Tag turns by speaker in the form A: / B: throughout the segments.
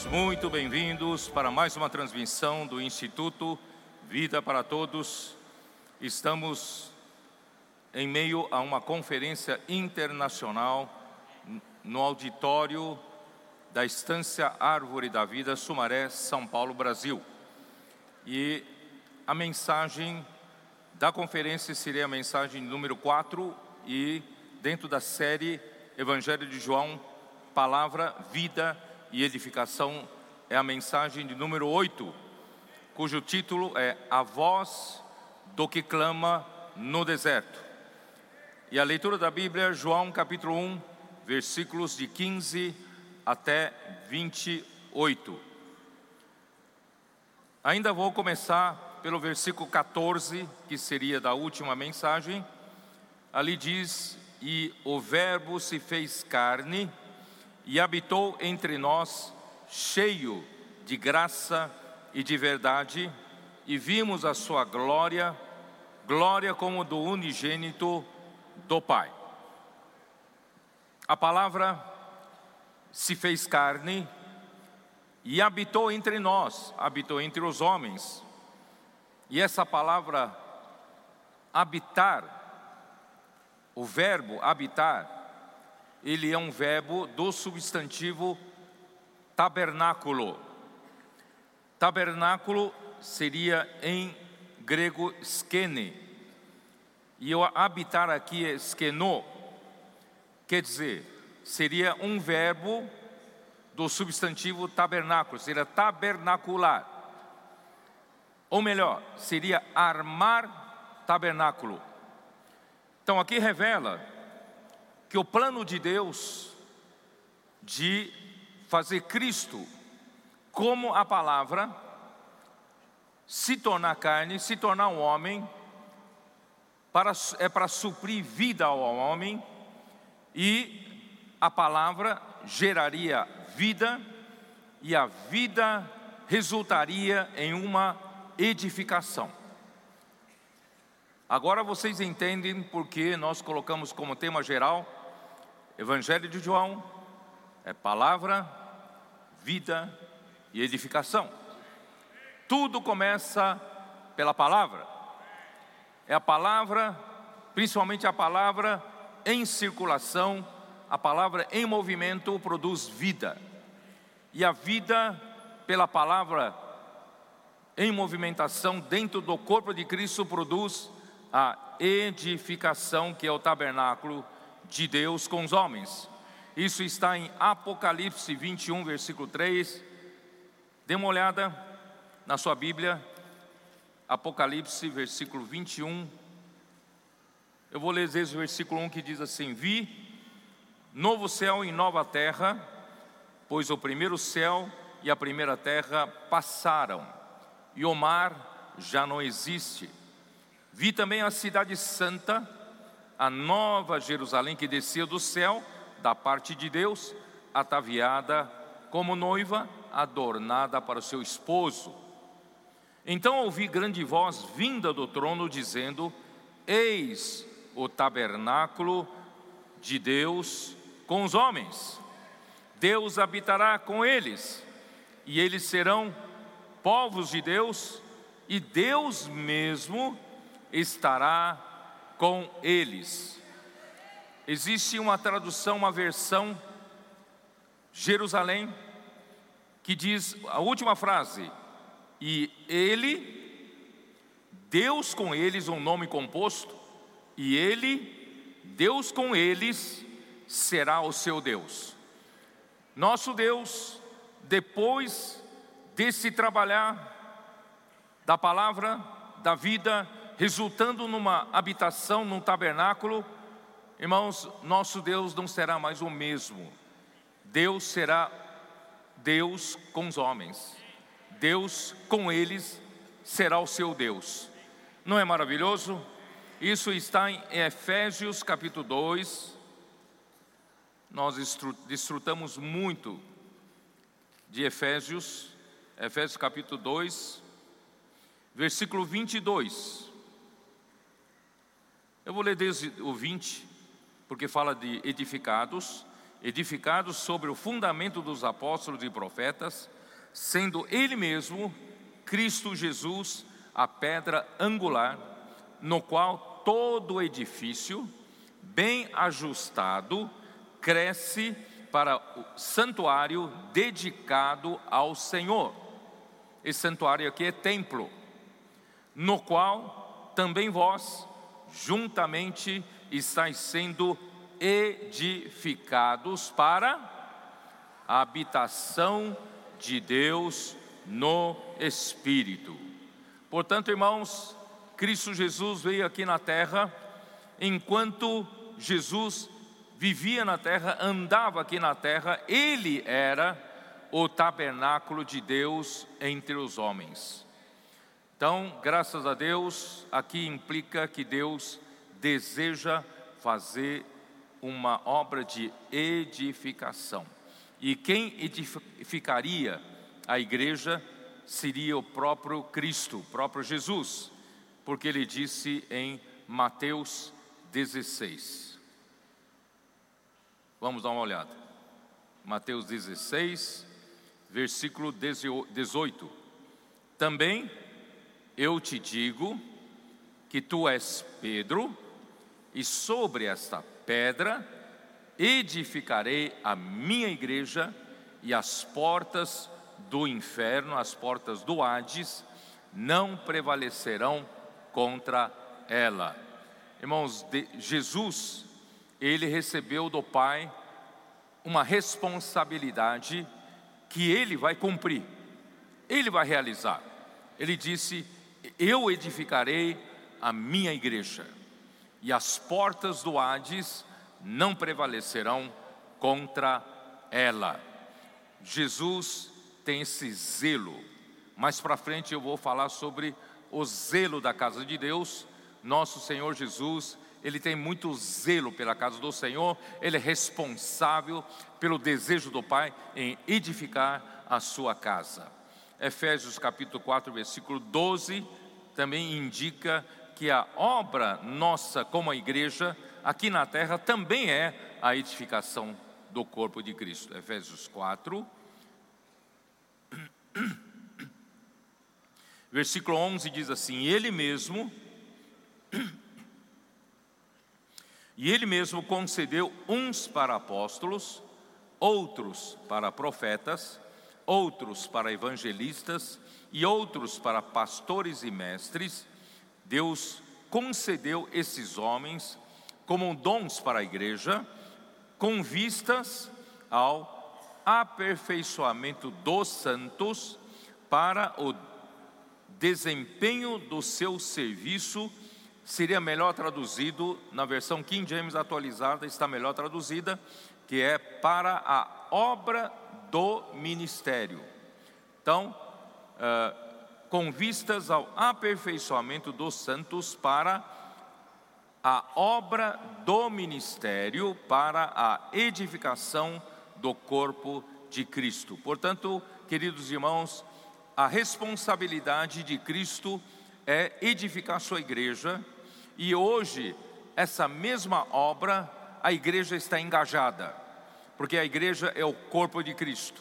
A: Todos muito bem-vindos para mais uma transmissão do Instituto Vida para Todos. Estamos em meio a uma conferência internacional no auditório da Estância Árvore da Vida, Sumaré, São Paulo, Brasil. E a mensagem da conferência seria a mensagem número 4 e dentro da série Evangelho de João, Palavra, Vida e Edificação, é a mensagem de número 8, cujo título é A Voz do que Clama no Deserto. E a leitura da Bíblia, João capítulo 1, versículos de 15 até 28. Ainda vou começar pelo versículo 14, que seria da última mensagem. Ali diz: E o Verbo se fez carne e habitou entre nós, cheio de graça e de verdade, e vimos a sua glória, glória como do unigênito do Pai. A palavra se fez carne e habitou entre nós, habitou entre os homens. E essa palavra habitar, o verbo habitar, ele é um verbo do substantivo tabernáculo. Tabernáculo seria em grego skene, e o habitar aqui é skeno, quer dizer, seria um verbo do substantivo tabernáculo, seria tabernacular. Ou melhor, seria armar tabernáculo. Então aqui revela que o plano de Deus de fazer Cristo como a palavra se tornar carne, se tornar um homem, para, é para suprir vida ao homem e a palavra geraria vida e a vida resultaria em uma edificação. Agora vocês entendem porque nós colocamos como tema geral Evangelho de João é palavra, vida e edificação. Tudo começa pela palavra é a palavra, principalmente a palavra em circulação, a palavra em movimento produz vida. E a vida, pela palavra em movimentação dentro do corpo de Cristo, produz a edificação, que é o tabernáculo de Deus com os homens. Isso está em Apocalipse 21, versículo 3. Dê uma olhada na sua Bíblia, Apocalipse, versículo 21. Eu vou ler esse versículo 1 que diz assim: Vi novo céu e nova terra, pois o primeiro céu e a primeira terra passaram, e o mar já não existe. Vi também a cidade santa, a nova Jerusalém que descia do céu, da parte de Deus, ataviada como noiva, adornada para o seu esposo. Então ouvi grande voz vinda do trono dizendo: Eis o tabernáculo de Deus com os homens. Deus habitará com eles, e eles serão povos de Deus, e Deus mesmo estará com eles. Existe uma tradução, uma versão Jerusalém que diz a última frase: e ele, Deus com eles, um nome composto, e ele, Deus com eles, será o seu Deus. Nosso Deus, depois desse trabalhar da palavra, da vida, resultando numa habitação, num tabernáculo, irmãos, nosso Deus não será mais o mesmo. Deus será Deus com os homens. Deus com eles será o seu Deus. Não é maravilhoso? Isso está em Efésios capítulo 2. Nós desfrutamos muito de Efésios, Efésios capítulo 2, versículo 22. Eu vou ler desde o 20, porque fala de edificados, edificado sobre o fundamento dos apóstolos e profetas, sendo Ele mesmo, Cristo Jesus, a pedra angular, no qual todo edifício, bem ajustado, cresce para o santuário dedicado ao Senhor. Esse santuário aqui é templo, no qual também vós, juntamente, estáis sendo edificados para a habitação de Deus no Espírito. Portanto, irmãos, Cristo Jesus veio aqui na terra, enquanto Jesus vivia na terra, andava aqui na terra, ele era o tabernáculo de Deus entre os homens. Então, graças a Deus, aqui implica que Deus deseja fazer uma obra de edificação. E quem edificaria a igreja seria o próprio Cristo, o próprio Jesus, porque ele disse em Mateus 16. Vamos dar uma olhada. Mateus 16, versículo 18. Também eu te digo que tu és Pedro, e sobre esta pedra edificarei a minha igreja e as portas do inferno, as portas do Hades, não prevalecerão contra ela. Irmãos, Jesus, ele recebeu do Pai uma responsabilidade que ele vai cumprir, ele vai realizar. Ele disse: Eu edificarei a minha igreja e as portas do Hades não prevalecerão contra ela. Jesus tem esse zelo. Mais para frente eu vou falar sobre o zelo da casa de Deus. Nosso Senhor Jesus, ele tem muito zelo pela casa do Senhor, ele é responsável pelo desejo do Pai em edificar a sua casa. Efésios capítulo 4, versículo 12 também indica que a obra nossa como a igreja aqui na terra também é a edificação do corpo de Cristo. Efésios 4, versículo 11 diz assim: Ele mesmo, e Ele mesmo concedeu uns para apóstolos, outros para profetas, outros para evangelistas e outros para pastores e mestres Deus concedeu esses homens como dons para a igreja, com vistas ao aperfeiçoamento dos santos para o desempenho do seu serviço. Seria melhor traduzido na versão King James atualizada, está melhor traduzida, que é para a obra do ministério. Então, uh, com vistas ao aperfeiçoamento dos santos para a obra do ministério, para a edificação do corpo de Cristo. Portanto, queridos irmãos, a responsabilidade de Cristo é edificar sua igreja, e hoje, essa mesma obra, a igreja está engajada, porque a igreja é o corpo de Cristo.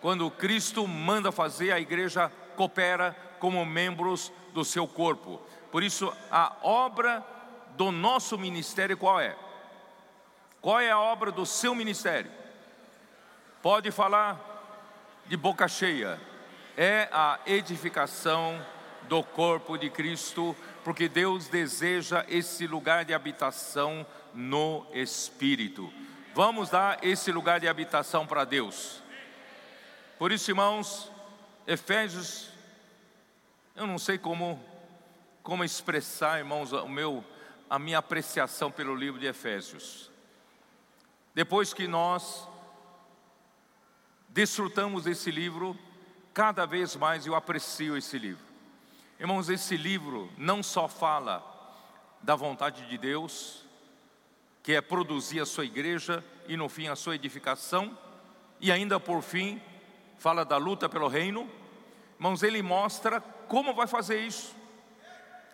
A: Quando Cristo manda fazer, a igreja coopera como membros do seu corpo. Por isso, a obra do nosso ministério qual é? Qual é a obra do seu ministério? Pode falar de boca cheia. É a edificação do corpo de Cristo, porque Deus deseja esse lugar de habitação no Espírito. Vamos dar esse lugar de habitação para Deus. Por isso, irmãos, Efésios, eu não sei como, como expressar, irmãos, o meu, a minha apreciação pelo livro de Efésios. Depois que nós desfrutamos desse livro, cada vez mais eu aprecio esse livro. Irmãos, esse livro não só fala da vontade de Deus, que é produzir a sua igreja e no fim a sua edificação, e ainda por fim fala da luta pelo reino. Irmãos, ele mostra como vai fazer isso.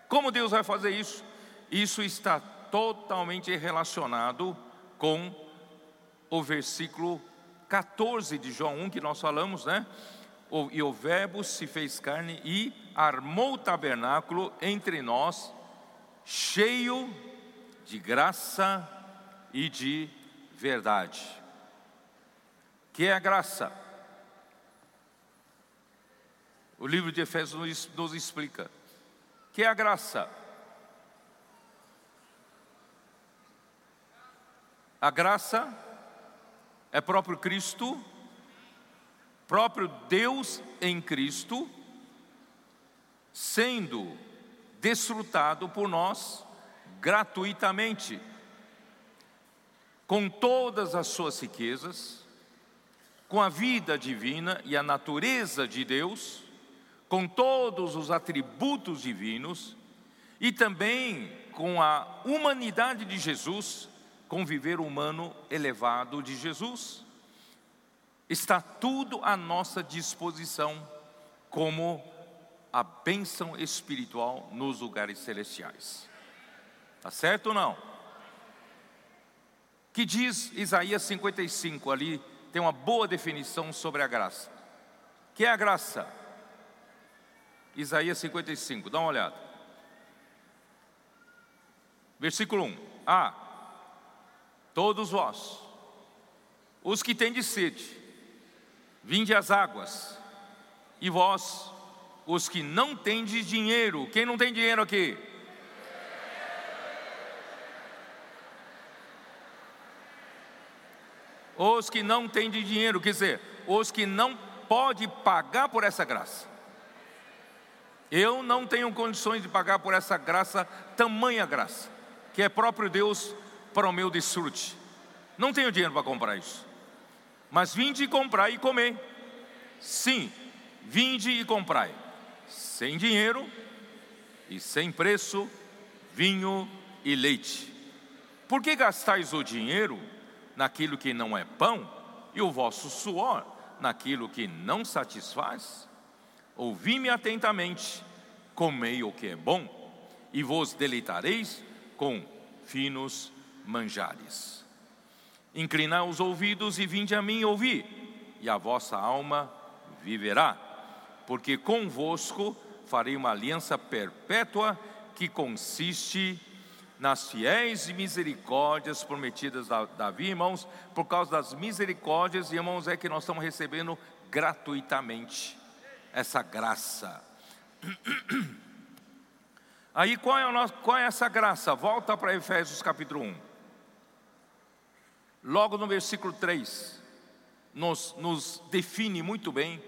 A: Como Deus vai fazer isso? Isso está totalmente relacionado com o versículo 14 de João 1 que nós falamos, né? E o Verbo se fez carne e armou o tabernáculo entre nós, cheio de graça e de verdade. Que é a graça? O livro de Efésios nos explica. Que é a graça? A graça é próprio Cristo, próprio Deus em Cristo, sendo desfrutado por nós gratuitamente, com todas as suas riquezas, com a vida divina e a natureza de Deus, com todos os atributos divinos e também com a humanidade de Jesus com viver humano elevado de Jesus. Está tudo à nossa disposição como a bênção espiritual nos lugares celestiais. Tá certo ou não? Que diz Isaías 55 ali, tem uma boa definição sobre a graça. Que é a graça? Isaías 55, dá uma olhada. Versículo 1. Ah, todos vós, os que têm de sede, vinde às águas, e vós, os que não têm de dinheiro, quem não tem dinheiro aqui? Os que não têm de dinheiro, quer dizer, os que não pode pagar por essa graça. Eu não tenho condições de pagar por essa graça, tamanha graça, que é próprio Deus para o meu desfrute. Não tenho dinheiro para comprar isso. Mas vinde e comprai e comer. Sim, vinde e comprai. Sem dinheiro e sem preço, vinho e leite. Por que gastais o dinheiro naquilo que não é pão e o vosso suor naquilo que não satisfaz? Ouvi-me atentamente, comei o que é bom, e vos deleitareis com finos manjares. Inclinai os ouvidos e vinde a mim ouvir, e a vossa alma viverá, porque convosco farei uma aliança perpétua que consiste nas fiéis misericórdias prometidas a Davi, irmãos, por causa das misericórdias, irmãos, é que nós estamos recebendo gratuitamente essa graça. Aí qual é, o nosso, qual é essa graça? Volta para Efésios capítulo 1. Logo no versículo 3, nos, nos define muito bem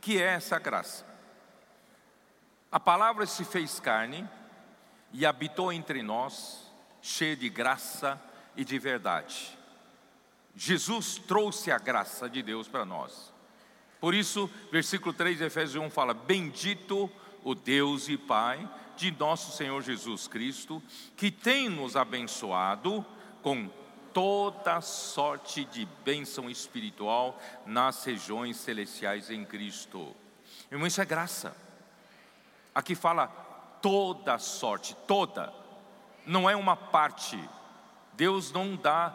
A: que é essa graça. A palavra se fez carne e habitou entre nós, cheia de graça e de verdade. Jesus trouxe a graça de Deus para nós. Por isso, versículo 3 de Efésios 1 fala: Bendito o Deus e Pai de nosso Senhor Jesus Cristo, que tem nos abençoado com toda sorte de bênção espiritual nas regiões celestiais em Cristo. Irmão, isso é graça. Aqui fala toda sorte, toda, não é uma parte. Deus não dá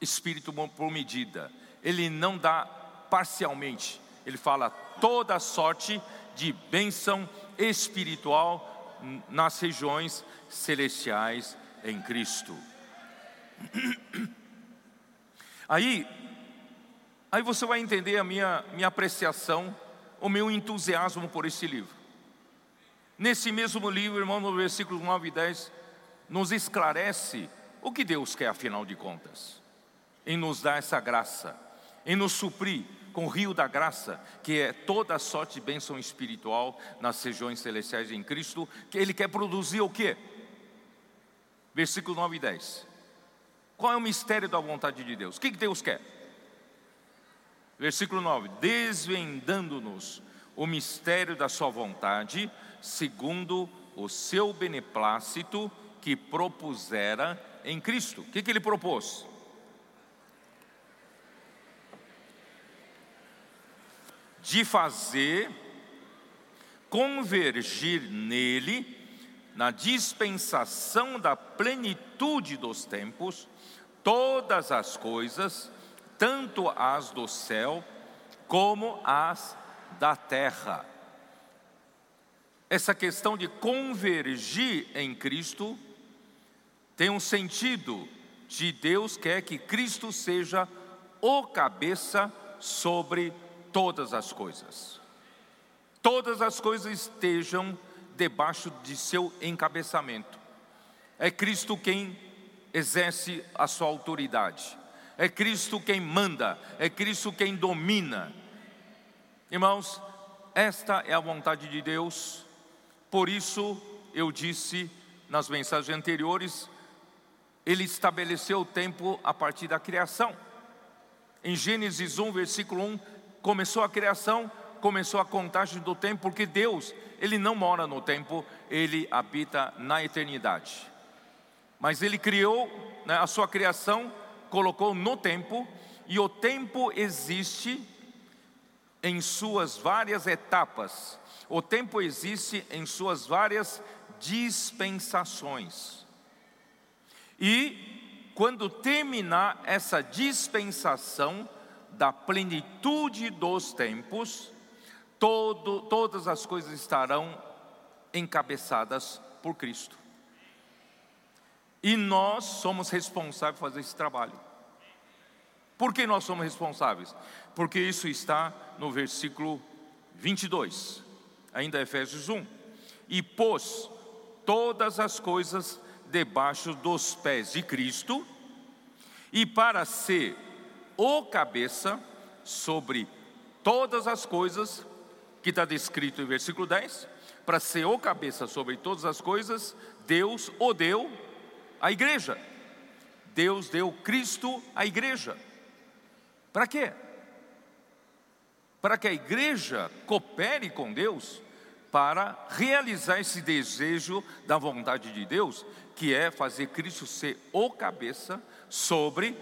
A: espírito por medida, Ele não dá parcialmente, Ele fala toda sorte de bênção espiritual nas regiões celestiais em Cristo. Aí, aí você vai entender a minha, minha apreciação, o meu entusiasmo por esse livro. Nesse mesmo livro, irmão, no versículo 9 e 10, nos esclarece o que Deus quer, afinal de contas, em nos dar essa graça, em nos suprir com o rio da graça, que é toda sorte de bênção espiritual nas regiões celestiais em Cristo, que Ele quer produzir o quê? Versículo 9 e 10. Qual é o mistério da vontade de Deus? O que Deus quer? Versículo 9: Desvendando-nos o mistério da Sua vontade, segundo o seu beneplácito que propusera em Cristo. O que, que ele propôs? De fazer convergir nele, na dispensação da plenitude dos tempos, todas as coisas, tanto as do céu como as da terra. Essa questão de convergir em Cristo tem um sentido de Deus quer que Cristo seja o cabeça sobre todas as coisas. Todas as coisas estejam debaixo de seu encabeçamento. É Cristo quem exerce a sua autoridade. É Cristo quem manda, é Cristo quem domina. Irmãos, esta é a vontade de Deus. Por isso eu disse nas mensagens anteriores, ele estabeleceu o tempo a partir da criação. Em Gênesis 1, versículo 1, começou a criação, começou a contagem do tempo, porque Deus, Ele não mora no tempo, Ele habita na eternidade. Mas Ele criou né, a sua criação, colocou no tempo, e o tempo existe em suas várias etapas, o tempo existe em suas várias dispensações. E quando terminar essa dispensação da plenitude dos tempos, todo, todas as coisas estarão encabeçadas por Cristo. E nós somos responsáveis por fazer esse trabalho. Por que nós somos responsáveis? Porque isso está no versículo 22, ainda Efésios 1. E pôs todas as coisas debaixo dos pés de Cristo, e para ser o cabeça sobre todas as coisas, que está descrito em versículo 10, para ser o cabeça sobre todas as coisas, Deus o deu à igreja. Deus deu Cristo à igreja. Para quê? Para que a igreja coopere com Deus para realizar esse desejo da vontade de Deus que é fazer Cristo ser o cabeça sobre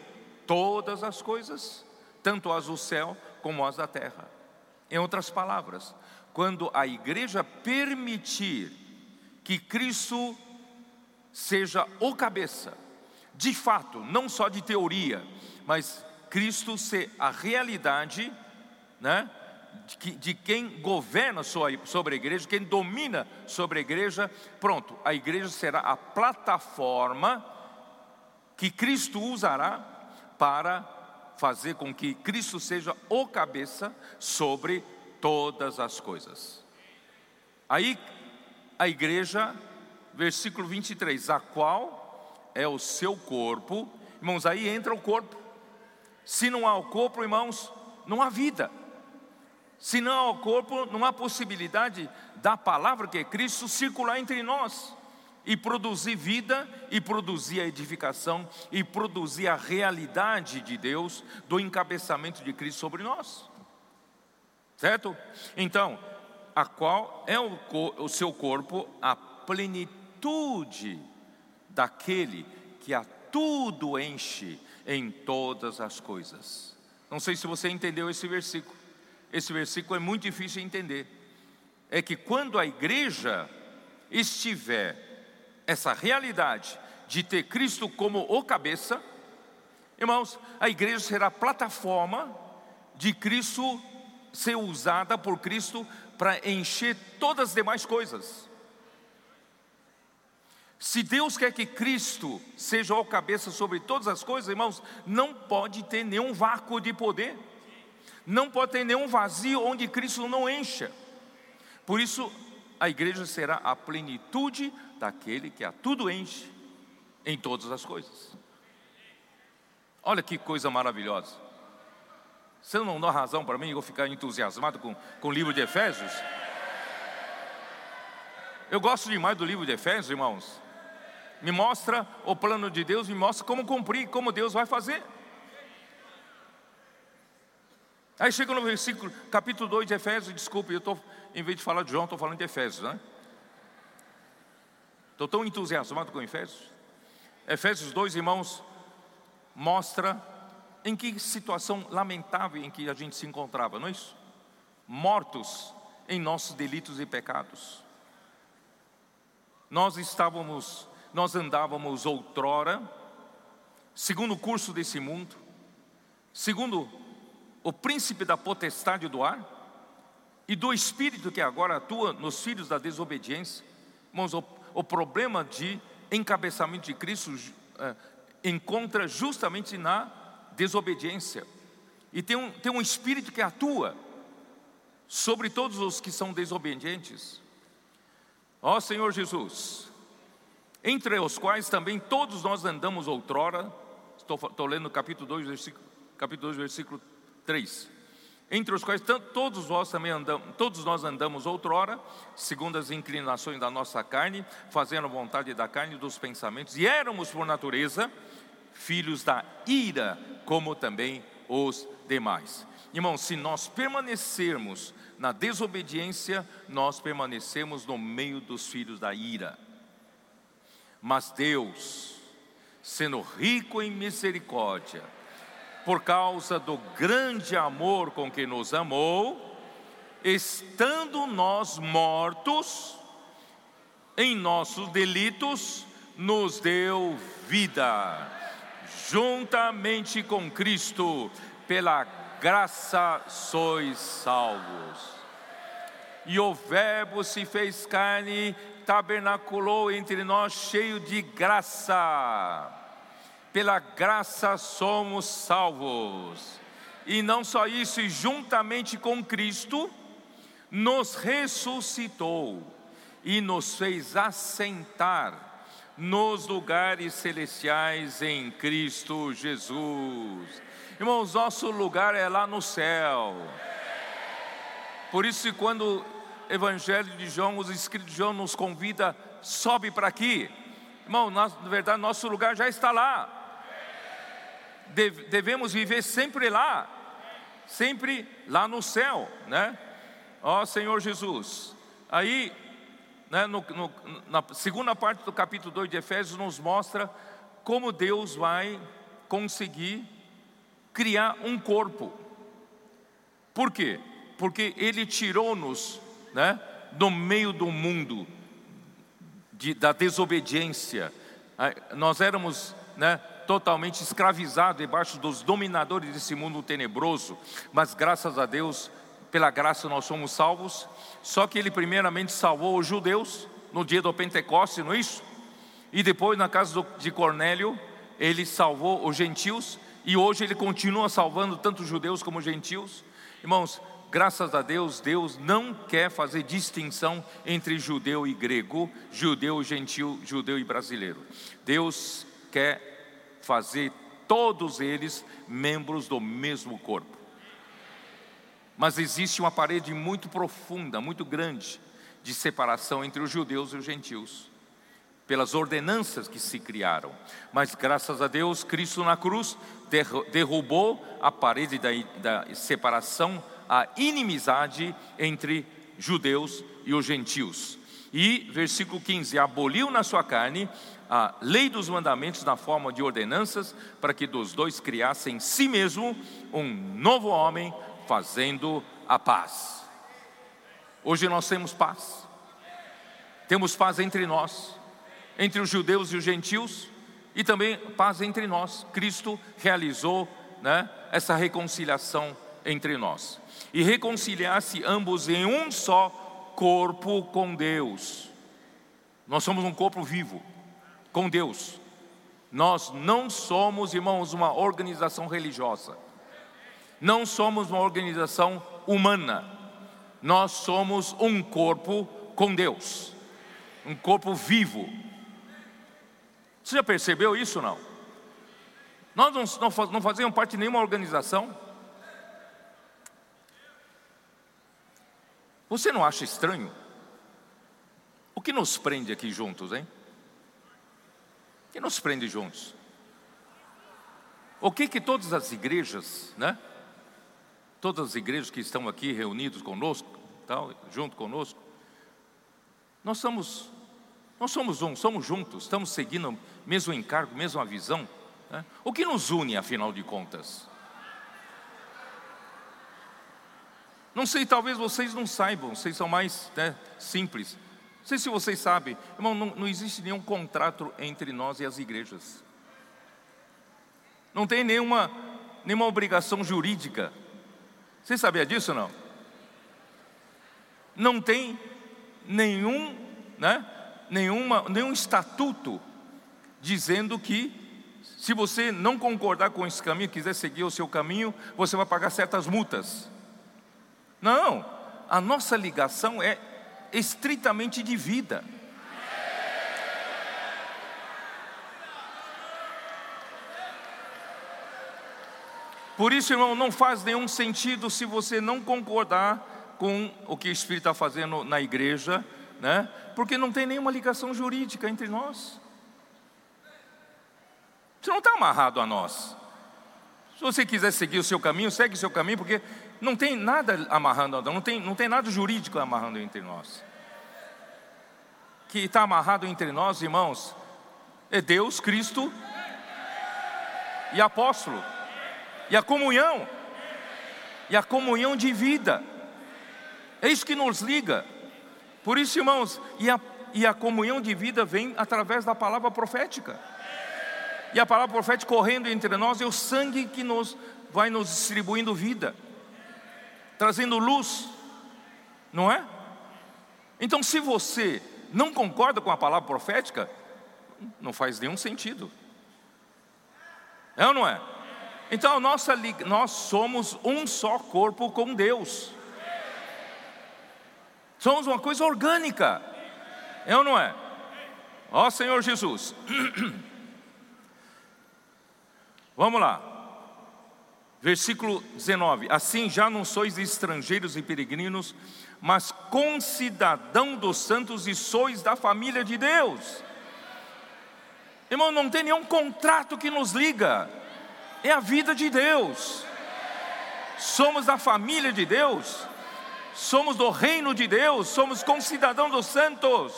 A: todas as coisas, tanto as do céu como as da terra. Em outras palavras, quando a igreja permitir que Cristo seja o cabeça, de fato, não só de teoria, mas Cristo ser a realidade, né? de, de quem governa sobre a igreja, quem domina sobre a igreja, pronto, a igreja será a plataforma que Cristo usará para fazer com que Cristo seja o cabeça sobre todas as coisas. Aí a igreja, versículo 23, a qual é o seu corpo, irmãos, aí entra o corpo. Se não há o corpo, irmãos, não há vida. Se não há o corpo, não há possibilidade da palavra que é Cristo circular entre nós e produzir vida, e produzir a edificação, e produzir a realidade de Deus, do encabeçamento de Cristo sobre nós. Certo? Então, a qual é o, o seu corpo a plenitude daquele que a tudo enche em todas as coisas. Não sei se você entendeu esse versículo esse versículo é muito difícil de entender. É que quando a igreja estiver essa realidade de ter Cristo como o cabeça, irmãos, a igreja será plataforma de Cristo ser usada por Cristo para encher todas as demais coisas. Se Deus quer que Cristo seja o cabeça sobre todas as coisas, irmãos, não pode ter nenhum vácuo de poder. Não pode ter nenhum vazio onde Cristo não encha. Por isso, a igreja será a plenitude daquele que a tudo enche em todas as coisas. Olha que coisa maravilhosa. Você não dá razão para mim eu ficar entusiasmado com, com o livro de Efésios? Eu gosto demais do livro de Efésios, irmãos. Me mostra o plano de Deus, me mostra como cumprir, como Deus vai fazer. Aí chega no versículo, capítulo 2 de Efésios, desculpe, eu estou, em vez de falar de João, estou falando de Efésios, né? Estou tão entusiasmado com Efésios. Efésios 2, irmãos, mostra em que situação lamentável em que a gente se encontrava, não é isso? Mortos em nossos delitos e pecados. Nós estávamos, nós andávamos outrora segundo o curso desse mundo, segundo o príncipe da potestade do ar e do espírito que agora atua nos filhos da desobediência. Irmãos, o, o problema de encabeçamento de Cristo é, encontra justamente na desobediência. E tem um, tem um espírito que atua sobre todos os que são desobedientes. Ó Senhor Jesus, entre os quais também todos nós andamos outrora, estou, estou lendo capítulo 2, versículo, capítulo 2, versículo 3 entre os quais todos nós também andamos, todos nós andamos outrora, segundo as inclinações da nossa carne, fazendo a vontade da carne e dos pensamentos, e éramos por natureza filhos da ira, como também os demais. Irmãos, se nós permanecermos na desobediência, nós permanecemos no meio dos filhos da ira. Mas Deus, sendo rico em misericórdia, por causa do grande amor com que nos amou, estando nós mortos em nossos delitos, nos deu vida, juntamente com Cristo, pela graça sois salvos. E o Verbo se fez carne, tabernaculou entre nós, cheio de graça pela graça somos salvos. E não só isso, e juntamente com Cristo, nos ressuscitou e nos fez assentar nos lugares celestiais em Cristo Jesus. Irmãos, nosso lugar é lá no céu. Por isso, quando o Evangelho de João, os escritos de João nos convida, sobe para aqui. Irmão, na verdade, nosso lugar já está lá devemos viver sempre lá, sempre lá no céu, né? Ó Senhor Jesus. Aí, né, no, no, na segunda parte do capítulo 2 de Efésios, nos mostra como Deus vai conseguir criar um corpo. Por quê? Porque Ele tirou-nos né, do meio do mundo, de, da desobediência. Nós éramos né, totalmente escravizado debaixo dos dominadores desse mundo tenebroso, mas graças a Deus, pela graça nós somos salvos. Só que ele primeiramente salvou os judeus no dia do Pentecoste, não é isso? E depois na casa de Cornélio, ele salvou os gentios e hoje ele continua salvando tanto judeus como gentios. Irmãos, graças a Deus, Deus não quer fazer distinção entre judeu e grego, judeu, gentil, judeu e brasileiro. Deus quer fazer todos eles membros do mesmo corpo. Mas existe uma parede muito profunda, muito grande, de separação entre os judeus e os gentios, pelas ordenanças que se criaram. Mas graças a Deus, Cristo na cruz derrubou a parede da, da separação, a inimizade entre judeus e os gentios. E, versículo 15: aboliu na sua carne a lei dos mandamentos na forma de ordenanças, para que dos dois criassem em si mesmo um novo homem, fazendo a paz. Hoje nós temos paz, temos paz entre nós, entre os judeus e os gentios, e também paz entre nós. Cristo realizou né, essa reconciliação entre nós, e reconciliar-se ambos em um só corpo com Deus. Nós somos um corpo vivo com Deus. Nós não somos, irmãos, uma organização religiosa. Não somos uma organização humana. Nós somos um corpo com Deus. Um corpo vivo. Você já percebeu isso não? Nós não, não fazemos parte de nenhuma organização. Você não acha estranho? O que nos prende aqui juntos, hein? que nos prende juntos? O que que todas as igrejas, né? Todas as igrejas que estão aqui reunidos conosco, tal, junto conosco, nós somos, nós somos um, somos juntos, estamos seguindo o mesmo encargo, mesma visão. Né? O que nos une, afinal de contas? Não sei, talvez vocês não saibam, vocês são mais né, simples. Não sei se vocês sabem, irmão, não, não existe nenhum contrato entre nós e as igrejas. Não tem nenhuma, nenhuma obrigação jurídica. Você sabia disso não? Não tem nenhum, né, nenhuma, nenhum estatuto dizendo que se você não concordar com esse caminho, quiser seguir o seu caminho, você vai pagar certas multas. Não, a nossa ligação é estritamente de vida. Por isso, irmão, não faz nenhum sentido se você não concordar com o que o Espírito está fazendo na igreja, né? Porque não tem nenhuma ligação jurídica entre nós. Você não está amarrado a nós. Se você quiser seguir o seu caminho, segue o seu caminho, porque não tem nada amarrando, não tem, não tem nada jurídico amarrando entre nós. Que está amarrado entre nós, irmãos, é Deus, Cristo e apóstolo e a comunhão, e a comunhão de vida. É isso que nos liga. Por isso, irmãos, e a, e a comunhão de vida vem através da palavra profética. E a palavra profética correndo entre nós é o sangue que nos vai nos distribuindo vida, trazendo luz, não é? Então, se você não concorda com a palavra profética, não faz nenhum sentido. É ou não é? Então, nossa, nós somos um só corpo com Deus. Somos uma coisa orgânica. É ou não é? Ó Senhor Jesus. Vamos lá. Versículo 19: Assim já não sois estrangeiros e peregrinos, mas concidadão dos santos e sois da família de Deus. Irmão, não tem nenhum contrato que nos liga é a vida de Deus. Somos a família de Deus, somos do reino de Deus, somos concidadãos dos santos.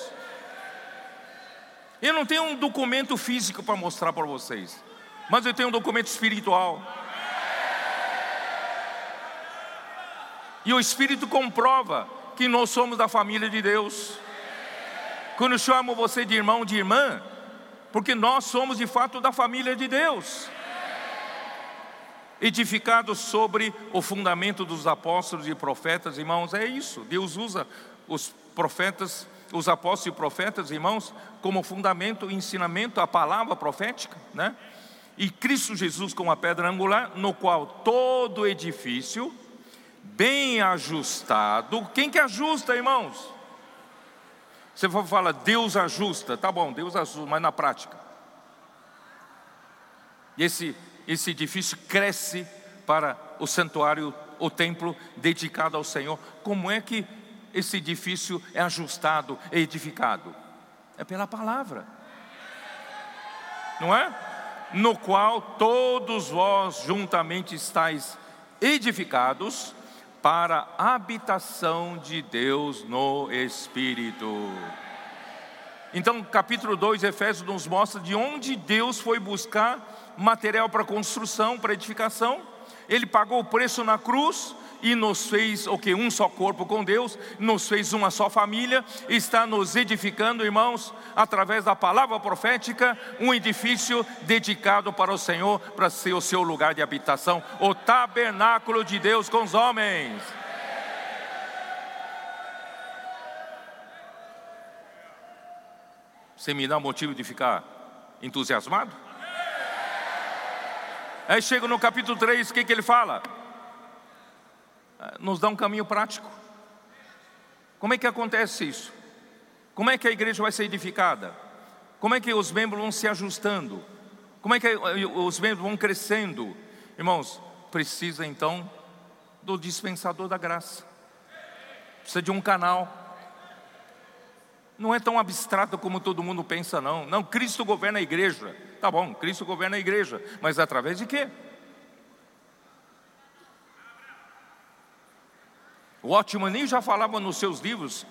A: Eu não tenho um documento físico para mostrar para vocês, mas eu tenho um documento espiritual. E o Espírito comprova que nós somos da família de Deus. Quando chamo você de irmão, de irmã, porque nós somos de fato da família de Deus edificado sobre o fundamento dos apóstolos e profetas, irmãos, é isso. Deus usa os profetas, os apóstolos e profetas, irmãos, como fundamento, ensinamento, a palavra profética, né? E Cristo Jesus como a pedra angular, no qual todo edifício, bem ajustado, quem que ajusta, irmãos? Você fala, Deus ajusta, tá bom, Deus ajusta, mas na prática. E esse esse edifício cresce para o santuário, o templo dedicado ao Senhor. Como é que esse edifício é ajustado, é edificado? É pela palavra, não é? No qual todos vós juntamente estáis edificados para a habitação de Deus no Espírito. Então, capítulo 2, Efésios nos mostra de onde Deus foi buscar material para construção, para edificação. Ele pagou o preço na cruz e nos fez o que? Um só corpo com Deus, nos fez uma só família, está nos edificando, irmãos, através da palavra profética, um edifício dedicado para o Senhor, para ser o seu lugar de habitação, o tabernáculo de Deus com os homens. Você me dá motivo de ficar entusiasmado? Aí chega no capítulo 3, o que, que ele fala? Nos dá um caminho prático. Como é que acontece isso? Como é que a igreja vai ser edificada? Como é que os membros vão se ajustando? Como é que os membros vão crescendo? Irmãos, precisa então do dispensador da graça. Precisa de um canal. Não é tão abstrato como todo mundo pensa, não. Não, Cristo governa a igreja. Tá bom, Cristo governa a igreja, mas através de quê? O Watchman já falava nos seus livros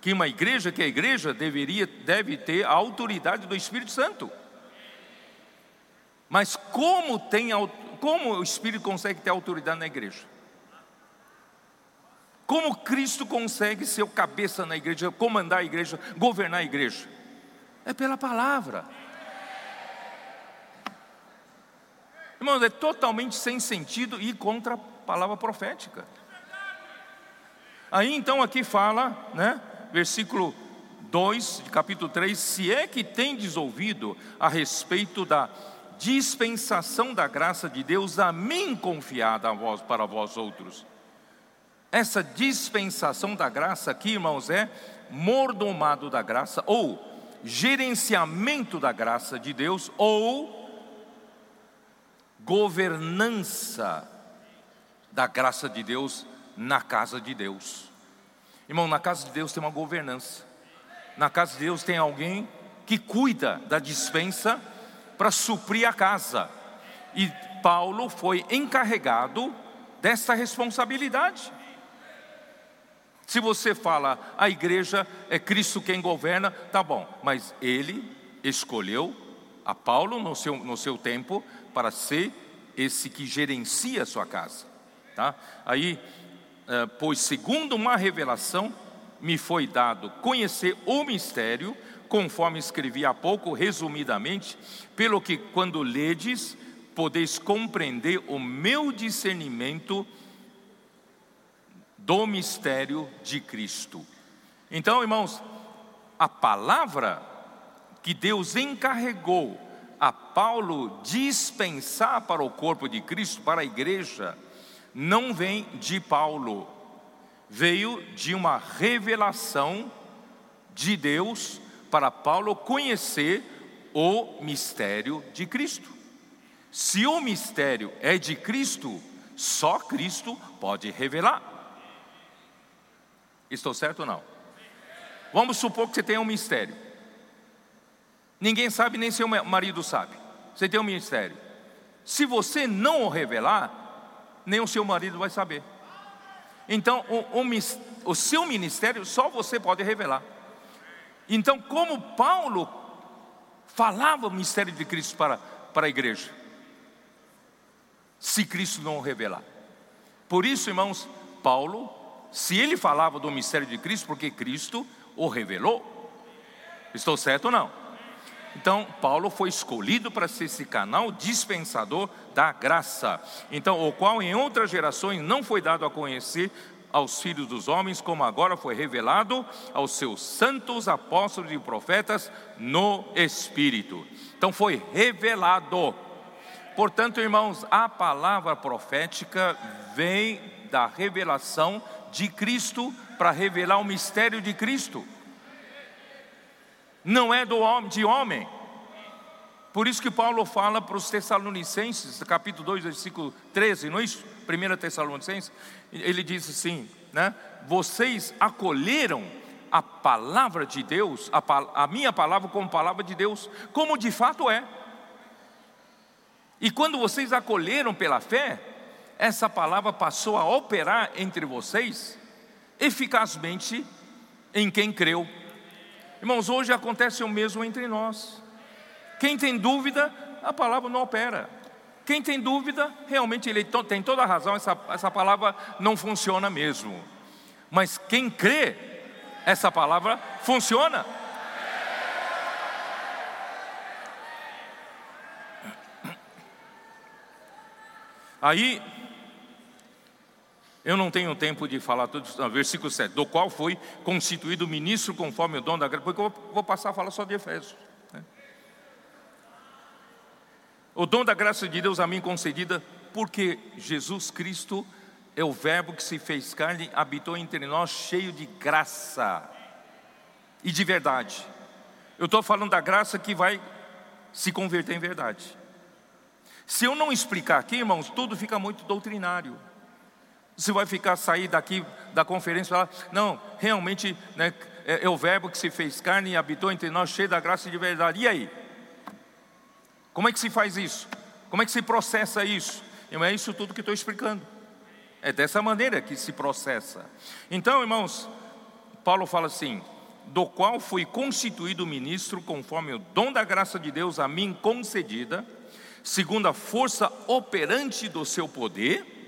A: que uma igreja, que a igreja deveria, deve ter a autoridade do Espírito Santo. Mas como tem, como o Espírito consegue ter autoridade na igreja? Como Cristo consegue ser o cabeça na igreja, comandar a igreja, governar a igreja? É pela palavra. Irmãos, é totalmente sem sentido e contra a palavra profética. Aí então aqui fala, né, versículo 2 de capítulo 3: Se é que tendes ouvido a respeito da dispensação da graça de Deus a mim confiada a vós, para vós outros. Essa dispensação da graça aqui, irmãos, é mordomado da graça, ou gerenciamento da graça de Deus, ou governança da graça de Deus na casa de Deus. Irmão, na casa de Deus tem uma governança. Na casa de Deus tem alguém que cuida da dispensa para suprir a casa. E Paulo foi encarregado dessa responsabilidade. Se você fala a igreja é Cristo quem governa, tá bom, mas ele escolheu a Paulo no seu, no seu tempo para ser esse que gerencia a sua casa. Tá? Aí, pois segundo uma revelação, me foi dado conhecer o mistério, conforme escrevi há pouco, resumidamente, pelo que quando ledes, podeis compreender o meu discernimento do mistério de Cristo. Então, irmãos, a palavra que Deus encarregou a Paulo dispensar para o corpo de Cristo, para a igreja, não vem de Paulo, veio de uma revelação de Deus para Paulo conhecer o mistério de Cristo. Se o mistério é de Cristo, só Cristo pode revelar. Estou certo ou não? Vamos supor que você tenha um mistério. Ninguém sabe, nem seu marido sabe. Você tem um ministério. Se você não o revelar, nem o seu marido vai saber. Então, o, o, o seu ministério só você pode revelar. Então, como Paulo falava o mistério de Cristo para, para a igreja? Se Cristo não o revelar. Por isso, irmãos, Paulo, se ele falava do mistério de Cristo, porque Cristo o revelou. Estou certo ou não? Então, Paulo foi escolhido para ser esse canal dispensador da graça. Então, o qual em outras gerações não foi dado a conhecer aos filhos dos homens, como agora foi revelado aos seus santos apóstolos e profetas no Espírito. Então, foi revelado. Portanto, irmãos, a palavra profética vem da revelação de Cristo para revelar o mistério de Cristo não é do homem, de homem. Por isso que Paulo fala para os Tessalonicenses, capítulo 2, versículo 13, não é isso? 1 Tessalonicenses, ele diz assim, né? Vocês acolheram a palavra de Deus, a, a minha palavra como palavra de Deus, como de fato é. E quando vocês acolheram pela fé, essa palavra passou a operar entre vocês eficazmente em quem creu. Irmãos, hoje acontece o mesmo entre nós. Quem tem dúvida, a palavra não opera. Quem tem dúvida, realmente ele tem toda a razão, essa, essa palavra não funciona mesmo. Mas quem crê, essa palavra funciona. Aí, eu não tenho tempo de falar tudo isso, versículo 7, do qual foi constituído ministro conforme o dom da graça, porque eu vou passar a falar só de Efésios. Né? O dom da graça de Deus a mim concedida, porque Jesus Cristo é o Verbo que se fez carne, habitou entre nós, cheio de graça e de verdade. Eu estou falando da graça que vai se converter em verdade. Se eu não explicar aqui, irmãos, tudo fica muito doutrinário. Você vai ficar sair daqui da conferência e falar, não, realmente né, é, é, o verbo que se fez carne e habitou entre nós, cheio da graça e de verdade. E aí? Como é que se faz isso? Como é que se processa isso? Não é isso tudo que estou explicando. É dessa maneira que se processa. Então, irmãos, Paulo fala assim: do qual fui constituído ministro conforme o dom da graça de Deus a mim concedida, segundo a força operante do seu poder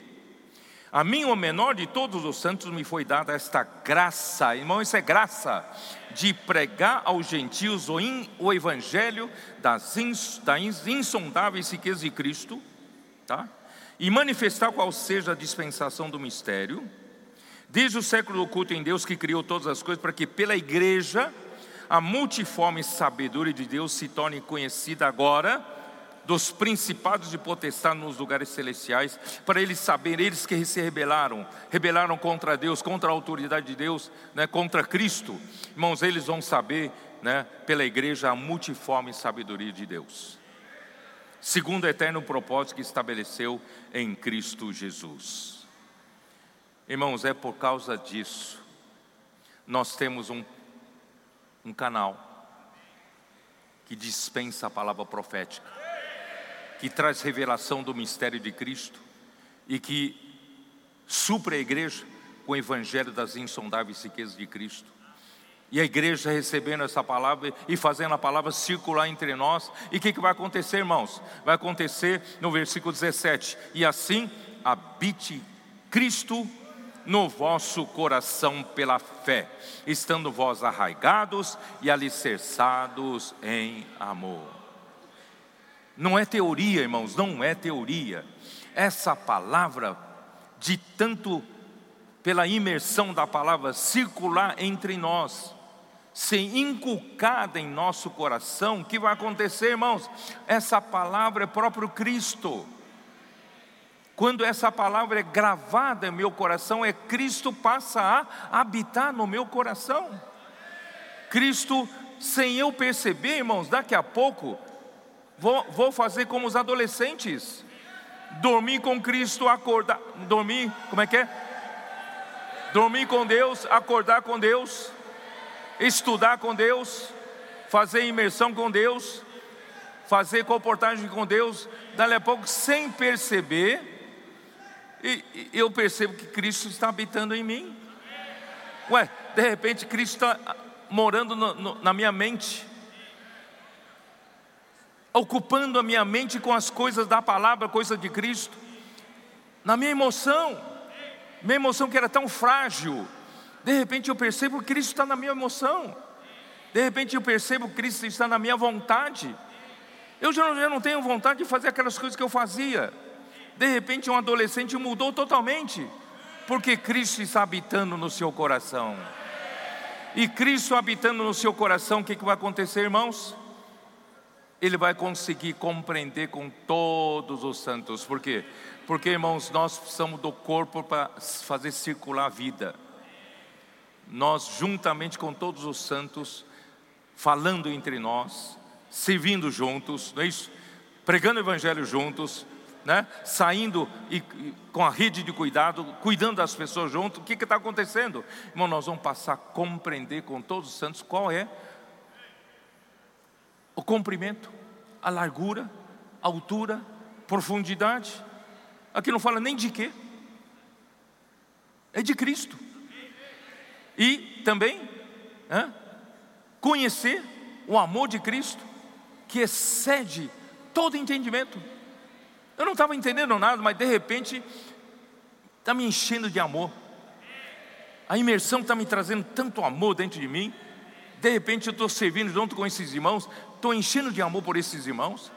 A: a mim, o menor de todos os santos, me foi dada esta graça, irmão, isso é graça, de pregar aos gentios o, in, o evangelho das, ins, das insondáveis riquezas de Cristo tá? E manifestar qual seja a dispensação do mistério, desde o século oculto em Deus que criou todas as coisas, para que pela igreja a multiforme sabedoria de Deus se torne conhecida agora dos principados de potestade nos lugares celestiais, para eles saberem, eles que se rebelaram, rebelaram contra Deus, contra a autoridade de Deus, né, contra Cristo, irmãos, eles vão saber, né, pela igreja, a multiforme sabedoria de Deus, segundo o eterno propósito que estabeleceu em Cristo Jesus. Irmãos, é por causa disso, nós temos um, um canal que dispensa a palavra profética que traz revelação do mistério de Cristo e que supre a igreja com o evangelho das insondáveis riquezas de Cristo. E a igreja recebendo essa palavra e fazendo a palavra circular entre nós. E o que, que vai acontecer, irmãos? Vai acontecer no versículo 17: E assim habite Cristo no vosso coração pela fé, estando vós arraigados e alicerçados em amor. Não é teoria, irmãos, não é teoria. Essa palavra, de tanto pela imersão da palavra circular entre nós, ser inculcada em nosso coração, o que vai acontecer, irmãos? Essa palavra é próprio Cristo. Quando essa palavra é gravada em meu coração, é Cristo passa a habitar no meu coração. Cristo, sem eu perceber, irmãos, daqui a pouco Vou, vou fazer como os adolescentes. Dormir com Cristo, acordar. Dormir, como é que é? Dormir com Deus, acordar com Deus, estudar com Deus, fazer imersão com Deus, fazer comportagem com Deus, dali a pouco, sem perceber, e, eu percebo que Cristo está habitando em mim. Ué, de repente Cristo está morando no, no, na minha mente ocupando a minha mente com as coisas da palavra, coisas de Cristo, na minha emoção, minha emoção que era tão frágil, de repente eu percebo que Cristo está na minha emoção, de repente eu percebo que Cristo está na minha vontade, eu já não, já não tenho vontade de fazer aquelas coisas que eu fazia, de repente um adolescente mudou totalmente, porque Cristo está habitando no seu coração. E Cristo habitando no seu coração, o que, que vai acontecer, irmãos? Ele vai conseguir compreender com todos os santos. Por quê? Porque, irmãos, nós precisamos do corpo para fazer circular a vida. Nós, juntamente com todos os santos, falando entre nós, servindo juntos, não é isso? Pregando o evangelho juntos, né? Saindo e, e, com a rede de cuidado, cuidando das pessoas junto. O que está acontecendo? Irmão, nós vamos passar a compreender com todos os santos qual é o comprimento, a largura, a altura, profundidade. Aqui não fala nem de quê, é de Cristo. E também é, conhecer o amor de Cristo, que excede todo entendimento. Eu não estava entendendo nada, mas de repente está me enchendo de amor. A imersão está me trazendo tanto amor dentro de mim. De repente eu estou servindo junto com esses irmãos, estou enchendo de amor por esses irmãos.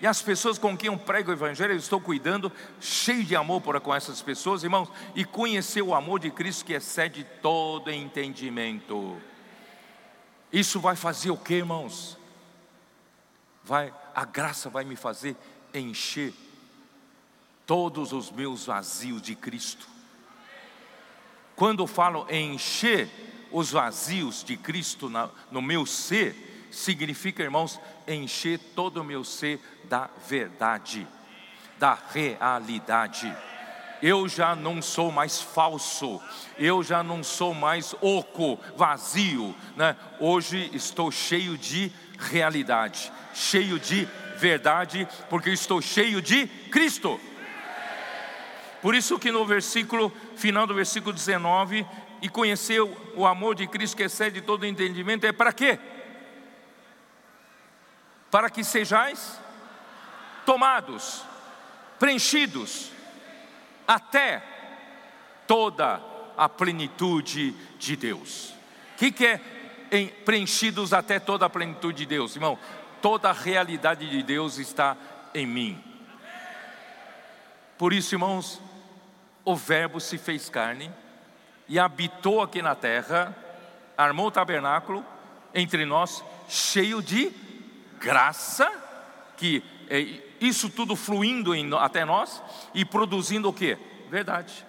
A: E as pessoas com quem eu prego o Evangelho, eu estou cuidando, cheio de amor por com essas pessoas, irmãos, e conhecer o amor de Cristo que excede todo entendimento. Isso vai fazer o que, irmãos? Vai, a graça vai me fazer encher todos os meus vazios de Cristo. Quando eu falo encher, os vazios de Cristo no meu ser, significa, irmãos, encher todo o meu ser da verdade, da realidade. Eu já não sou mais falso, eu já não sou mais oco, vazio, né? Hoje estou cheio de realidade, cheio de verdade, porque estou cheio de Cristo. Por isso que no versículo final do versículo 19, e conhecer o amor de Cristo que excede todo entendimento, é para quê? Para que sejais tomados, preenchidos, até toda a plenitude de Deus. O que, que é em, preenchidos até toda a plenitude de Deus, irmão? Toda a realidade de Deus está em mim. Por isso, irmãos, o Verbo se fez carne e habitou aqui na terra, armou o tabernáculo entre nós, cheio de graça, que é isso tudo fluindo em, até nós e produzindo o que? Verdade,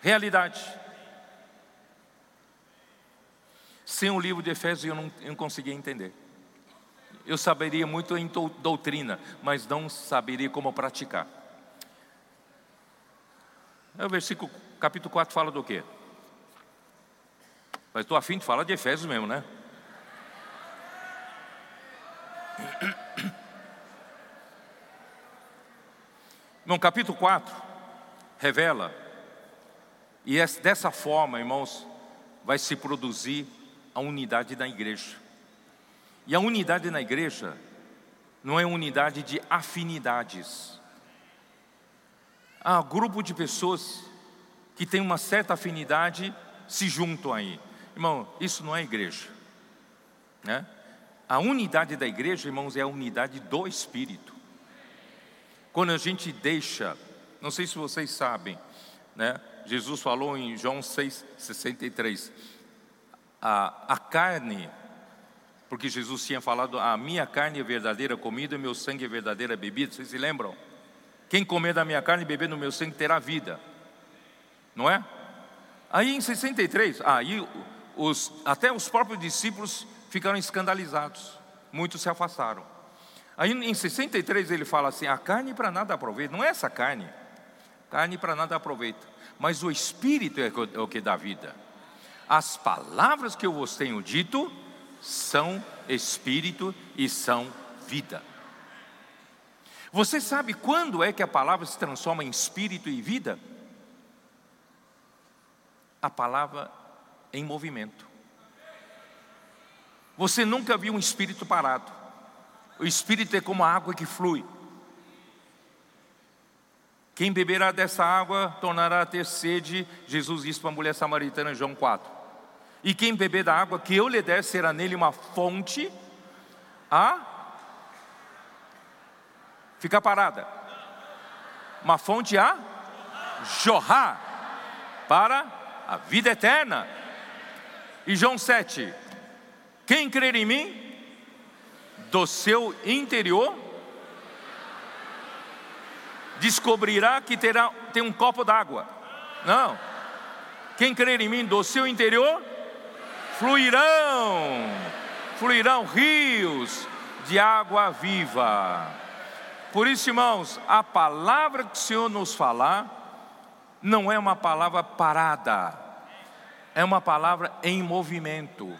A: realidade. Sem o livro de Efésios eu não, eu não conseguia entender. Eu saberia muito em doutrina, mas não saberia como praticar. É o versículo, capítulo 4 fala do quê? Mas estou afim de falar de Efésios mesmo, né? No capítulo 4, revela, e é dessa forma, irmãos, vai se produzir a unidade da igreja. E a unidade na igreja não é unidade de afinidades. Há grupo de pessoas que tem uma certa afinidade se juntam aí. Irmão, isso não é igreja. Né? A unidade da igreja, irmãos, é a unidade do Espírito. Quando a gente deixa, não sei se vocês sabem, né? Jesus falou em João 6,63, a, a carne, porque Jesus tinha falado, a minha carne é verdadeira comida e meu sangue é verdadeira bebida, vocês se lembram? Quem comer da minha carne e beber do meu sangue terá vida, não é? Aí em 63, aí os, até os próprios discípulos ficaram escandalizados, muitos se afastaram. Aí em 63 ele fala assim: a carne para nada aproveita, não é essa carne, carne para nada aproveita, mas o espírito é, é o que dá vida. As palavras que eu vos tenho dito são espírito e são vida. Você sabe quando é que a palavra se transforma em espírito e vida? A palavra em movimento. Você nunca viu um espírito parado. O espírito é como a água que flui. Quem beberá dessa água tornará a ter sede, Jesus disse para a mulher samaritana em João 4. E quem beber da água que eu lhe der será nele uma fonte a ficar parada. Uma fonte a jorrar para a vida eterna. E João 7. Quem crer em mim, do seu interior descobrirá que terá tem um copo d'água. Não. Quem crer em mim do seu interior fluirão, fluirão rios de água viva. Por isso, irmãos, a palavra que o Senhor nos falar não é uma palavra parada, é uma palavra em movimento.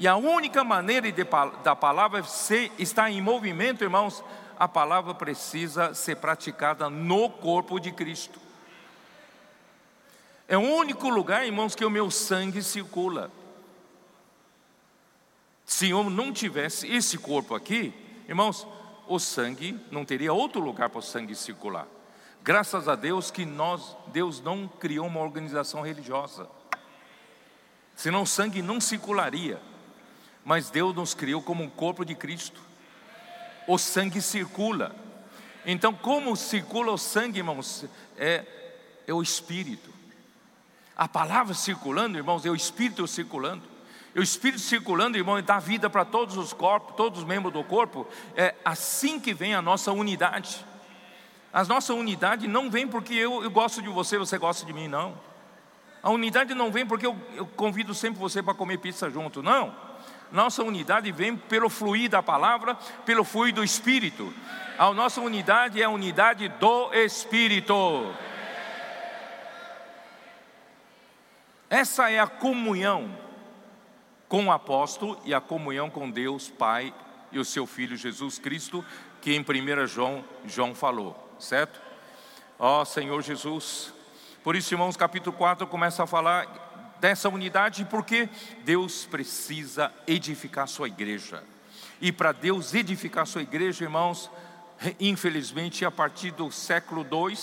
A: E a única maneira de, da palavra ser, estar em movimento, irmãos, a palavra precisa ser praticada no corpo de Cristo. É o único lugar, irmãos, que o meu sangue circula. Se eu não tivesse esse corpo aqui, irmãos, o sangue não teria outro lugar para o sangue circular. Graças a Deus que nós, Deus não criou uma organização religiosa. Senão o sangue não circularia mas Deus nos criou como um corpo de Cristo. O sangue circula. Então, como circula o sangue, irmãos? É, é o Espírito. A palavra circulando, irmãos, é o Espírito circulando. E o Espírito circulando, irmão, dá vida para todos os corpos, todos os membros do corpo. É assim que vem a nossa unidade. A nossa unidade não vem porque eu, eu gosto de você, você gosta de mim, não. A unidade não vem porque eu, eu convido sempre você para comer pizza junto, não. Nossa unidade vem pelo fluir da palavra, pelo fluir do Espírito. A nossa unidade é a unidade do Espírito. Essa é a comunhão com o apóstolo e a comunhão com Deus Pai e o seu Filho Jesus Cristo, que em 1 João, João falou, certo? Ó oh, Senhor Jesus, por isso, irmãos, capítulo 4 começa a falar dessa unidade, porque Deus precisa edificar sua igreja. E para Deus edificar sua igreja, irmãos, infelizmente, a partir do século II,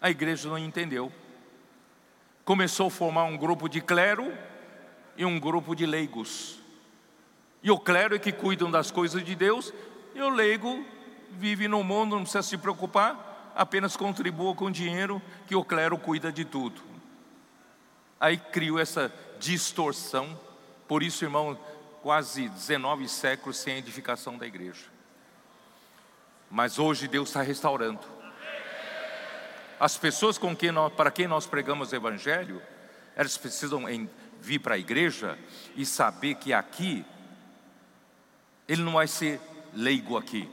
A: a igreja não entendeu. Começou a formar um grupo de clero e um grupo de leigos. E o clero é que cuidam das coisas de Deus, e o leigo vive no mundo, não precisa se preocupar, apenas contribua com dinheiro que o clero cuida de tudo. Aí criou essa distorção, por isso, irmão, quase 19 séculos sem edificação da igreja. Mas hoje Deus está restaurando. As pessoas com quem nós, para quem nós pregamos o Evangelho, elas precisam em, vir para a igreja e saber que aqui, ele não vai ser leigo aqui,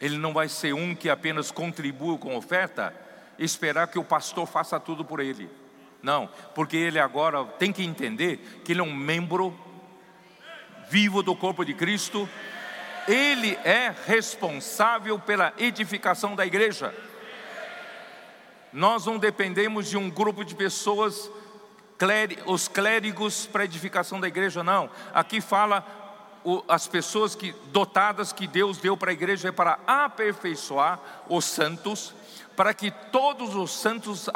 A: ele não vai ser um que apenas contribua com oferta esperar que o pastor faça tudo por ele. Não, porque ele agora tem que entender que ele é um membro vivo do corpo de Cristo, ele é responsável pela edificação da igreja. Nós não dependemos de um grupo de pessoas, os clérigos para edificação da igreja, não. Aqui fala as pessoas que, dotadas que Deus deu para a igreja é para aperfeiçoar os santos, para que todos os santos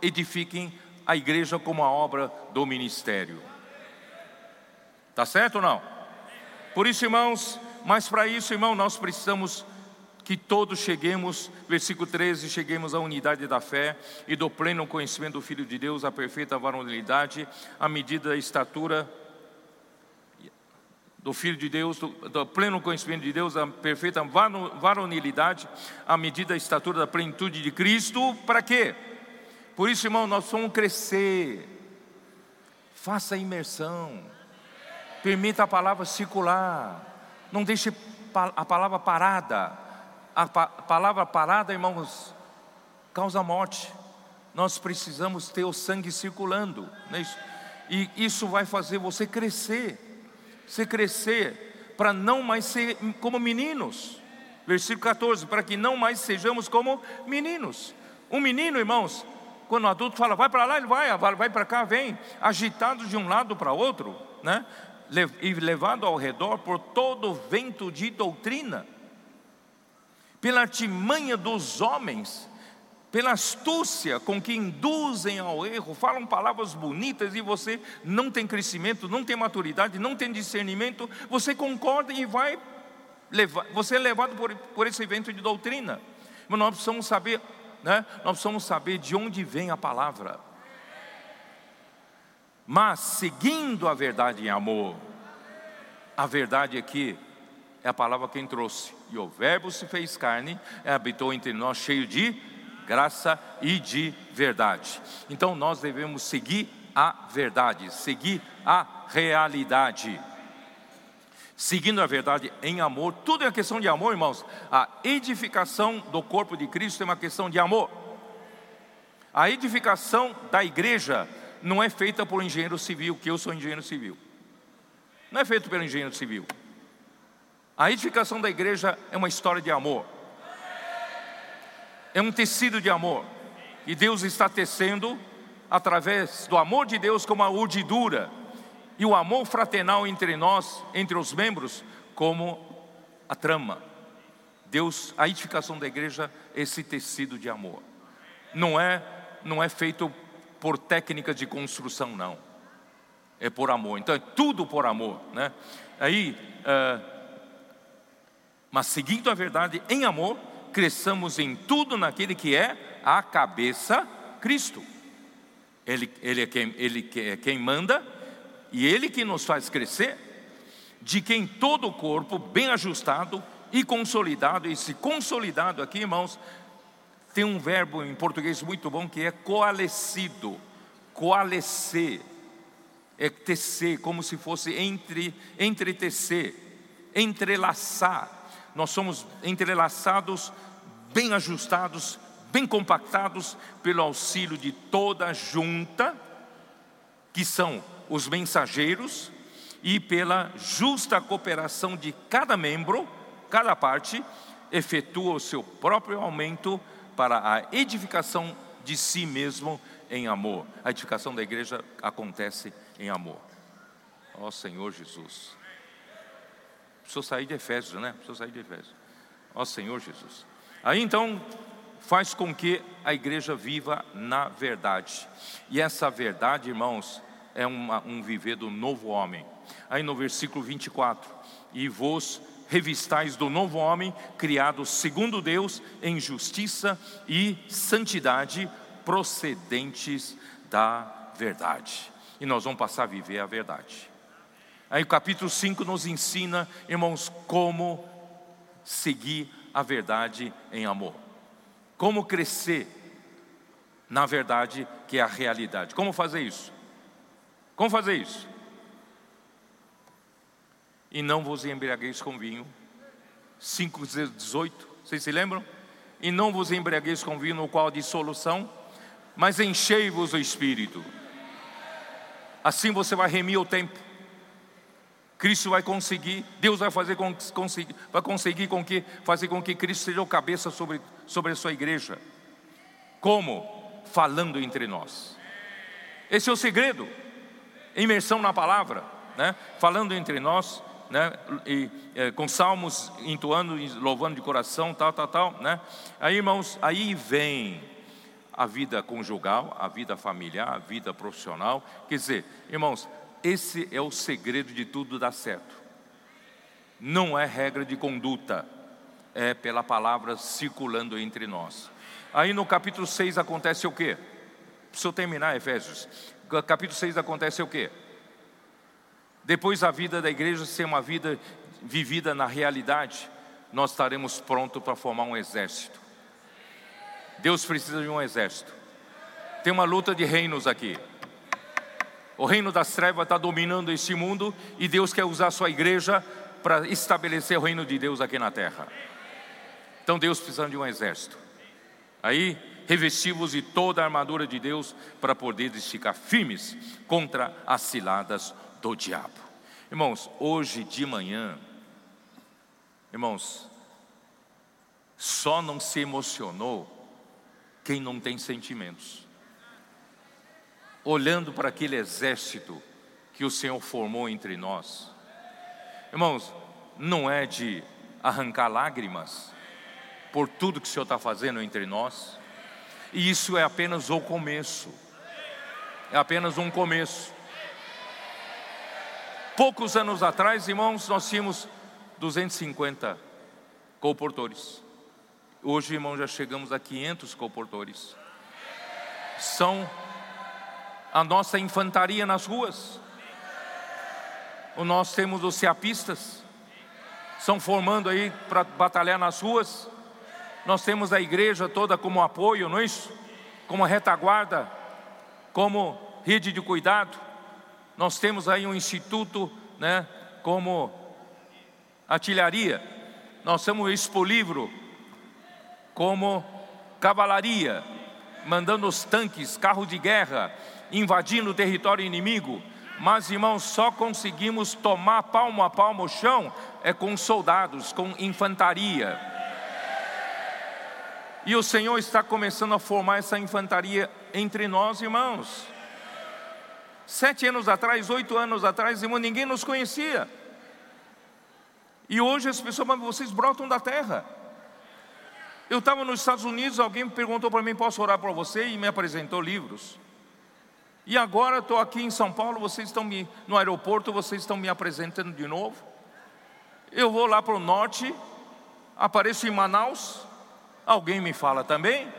A: edifiquem a igreja como a obra do ministério. Tá certo ou não? Por isso, irmãos, mas para isso, irmão, nós precisamos que todos cheguemos, versículo 13, cheguemos à unidade da fé e do pleno conhecimento do Filho de Deus, à perfeita varonilidade, à medida da estatura do Filho de Deus, do, do, pleno conhecimento de Deus, a perfeita varonilidade, à medida da estatura da plenitude de Cristo, para quê? Por isso, irmão, nós vamos crescer, faça a imersão, permita a palavra circular, não deixe a palavra parada, a palavra parada, irmãos, causa morte, nós precisamos ter o sangue circulando, é isso? e isso vai fazer você crescer, você crescer, para não mais ser como meninos. Versículo 14: para que não mais sejamos como meninos. Um menino, irmãos, quando o adulto fala, vai para lá, ele vai, vai para cá, vem, agitado de um lado para outro, né? E levado ao redor por todo vento de doutrina, pela artimanha dos homens, pela astúcia com que induzem ao erro, falam palavras bonitas e você não tem crescimento, não tem maturidade, não tem discernimento, você concorda e vai você é levado por, por esse evento de doutrina. Mas nós precisamos saber, né? Nós precisamos saber de onde vem a palavra. Mas seguindo a verdade em amor, a verdade aqui é a palavra quem trouxe. E o Verbo se fez carne, e habitou entre nós cheio de graça e de verdade. Então nós devemos seguir a verdade, seguir a realidade. Seguindo a verdade em amor, tudo é questão de amor, irmãos. A edificação do corpo de Cristo é uma questão de amor. A edificação da igreja não é feita por engenheiro civil, que eu sou engenheiro civil. Não é feito pelo engenheiro civil. A edificação da igreja é uma história de amor é um tecido de amor. E Deus está tecendo através do amor de Deus como a urdidura e o amor fraternal entre nós, entre os membros, como a trama. Deus, a edificação da igreja, é esse tecido de amor. Não é, não é feito por técnicas de construção, não. É por amor. Então é tudo por amor, né? Aí, uh, mas seguindo a verdade em amor, cresçamos em tudo naquele que é a cabeça, Cristo. Ele, ele, é, quem, ele é quem manda e Ele que nos faz crescer, de quem todo o corpo, bem ajustado e consolidado, e se consolidado aqui, irmãos, tem um verbo em português muito bom que é coalescido, coalescer, é tecer, como se fosse entre, entretecer, entrelaçar. Nós somos entrelaçados, bem ajustados, bem compactados pelo auxílio de toda a junta, que são os mensageiros, e pela justa cooperação de cada membro, cada parte, efetua o seu próprio aumento para a edificação de si mesmo em amor. A edificação da igreja acontece em amor. Ó oh, Senhor Jesus. Precisou sair de Efésios, né? Precisou sair de Efésios. Ó Senhor Jesus. Aí então faz com que a igreja viva na verdade. E essa verdade, irmãos, é uma, um viver do novo homem. Aí no versículo 24: E vos revistais do novo homem, criado segundo Deus, em justiça e santidade, procedentes da verdade. E nós vamos passar a viver a verdade. Aí o capítulo 5 nos ensina, irmãos, como seguir a verdade em amor. Como crescer na verdade que é a realidade. Como fazer isso? Como fazer isso? E não vos embriagueis com vinho. 5,18, vocês se lembram? E não vos embriagueis com vinho no qual há dissolução, mas enchei-vos o Espírito. Assim você vai remir o tempo. Cristo vai conseguir, Deus vai fazer com, conseguir, vai conseguir com que, fazer com que Cristo seja o cabeça sobre, sobre a sua igreja. Como? Falando entre nós. Esse é o segredo. Imersão na palavra, né? falando entre nós, né? E, é, com salmos entoando, louvando de coração, tal, tal, tal. Né? Aí, irmãos, aí vem a vida conjugal, a vida familiar, a vida profissional. Quer dizer, irmãos, esse é o segredo de tudo dar certo. Não é regra de conduta, é pela palavra circulando entre nós. Aí no capítulo 6 acontece o quê? Preciso terminar, Efésios. Capítulo 6 acontece o quê? Depois a vida da igreja ser uma vida vivida na realidade, nós estaremos prontos para formar um exército. Deus precisa de um exército. Tem uma luta de reinos aqui. O reino das trevas está dominando este mundo e Deus quer usar a sua igreja para estabelecer o reino de Deus aqui na terra. Então Deus precisa de um exército. Aí, revestivos de toda a armadura de Deus para poder ficar firmes contra as ciladas do diabo. Irmãos, hoje de manhã, irmãos, só não se emocionou quem não tem sentimentos olhando para aquele exército que o Senhor formou entre nós. Irmãos, não é de arrancar lágrimas por tudo que o Senhor está fazendo entre nós, e isso é apenas o começo, é apenas um começo. Poucos anos atrás, irmãos, nós tínhamos 250 comportores. Hoje, irmãos, já chegamos a 500 comportores. São a nossa infantaria nas ruas. O nós temos os ceapistas, estão formando aí para batalhar nas ruas. Nós temos a igreja toda como apoio, não é isso? Como retaguarda, como rede de cuidado. Nós temos aí um instituto, né, como artilharia. Nós temos o Expo Livro como cavalaria, mandando os tanques, carro de guerra, invadindo o território inimigo, mas irmãos, só conseguimos tomar palmo a palmo o chão é com soldados, com infantaria. E o Senhor está começando a formar essa infantaria entre nós, irmãos. Sete anos atrás, oito anos atrás, irmão, ninguém nos conhecia. E hoje as pessoas, mas vocês brotam da terra. Eu estava nos Estados Unidos, alguém perguntou para mim, posso orar por você? E me apresentou livros. E agora estou aqui em São Paulo, vocês estão me, no aeroporto, vocês estão me apresentando de novo. Eu vou lá para o norte, apareço em Manaus, alguém me fala também.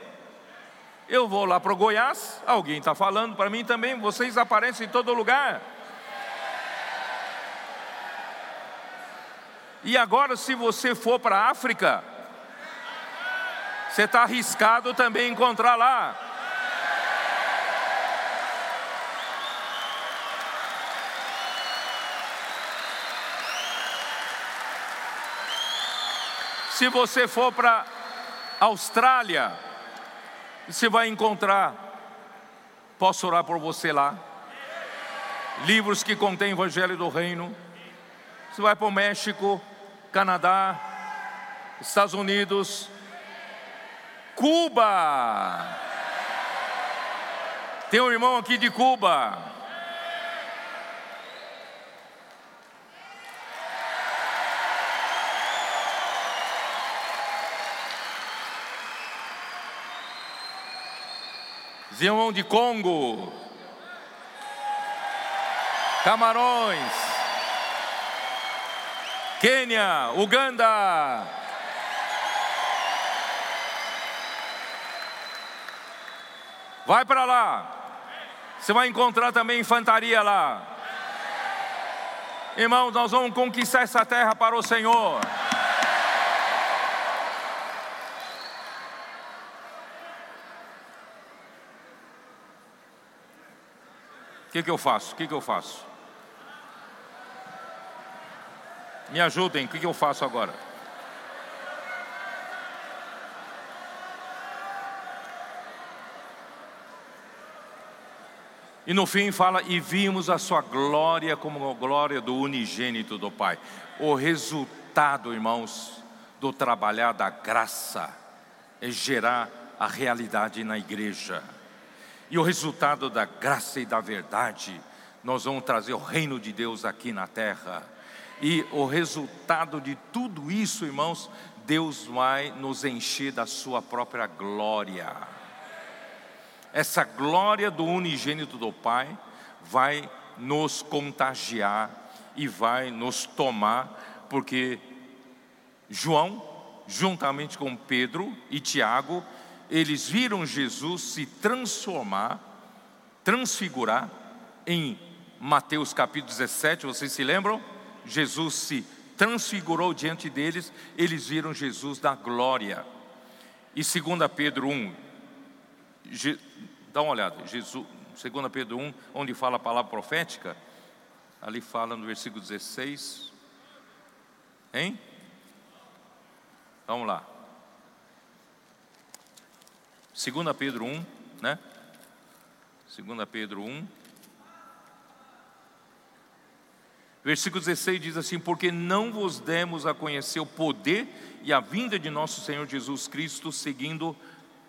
A: Eu vou lá para o Goiás, alguém está falando para mim também, vocês aparecem em todo lugar. E agora, se você for para a África, você está arriscado também encontrar lá. Se você for para Austrália, você vai encontrar, posso orar por você lá, livros que contêm Evangelho do Reino. Você vai para o México, Canadá, Estados Unidos, Cuba. Tem um irmão aqui de Cuba. Irmão de Congo, Camarões, Quênia, Uganda. Vai para lá. Você vai encontrar também infantaria lá. Irmãos, nós vamos conquistar essa terra para o Senhor. O que, que eu faço? O que, que eu faço? Me ajudem, o que, que eu faço agora? E no fim fala: E vimos a sua glória como a glória do unigênito do Pai. O resultado, irmãos, do trabalhar da graça é gerar a realidade na igreja. E o resultado da graça e da verdade, nós vamos trazer o reino de Deus aqui na terra. E o resultado de tudo isso, irmãos, Deus vai nos encher da sua própria glória. Essa glória do unigênito do Pai vai nos contagiar e vai nos tomar, porque João, juntamente com Pedro e Tiago, eles viram Jesus se transformar, transfigurar em Mateus capítulo 17, vocês se lembram? Jesus se transfigurou diante deles, eles viram Jesus da glória. E 2 Pedro 1, dá uma olhada, Jesus, 2 Pedro 1, onde fala a palavra profética, ali fala no versículo 16, hein? Vamos lá. 2 Pedro 1, né? 2 Pedro 1. Versículo 16 diz assim: Porque não vos demos a conhecer o poder e a vinda de nosso Senhor Jesus Cristo, seguindo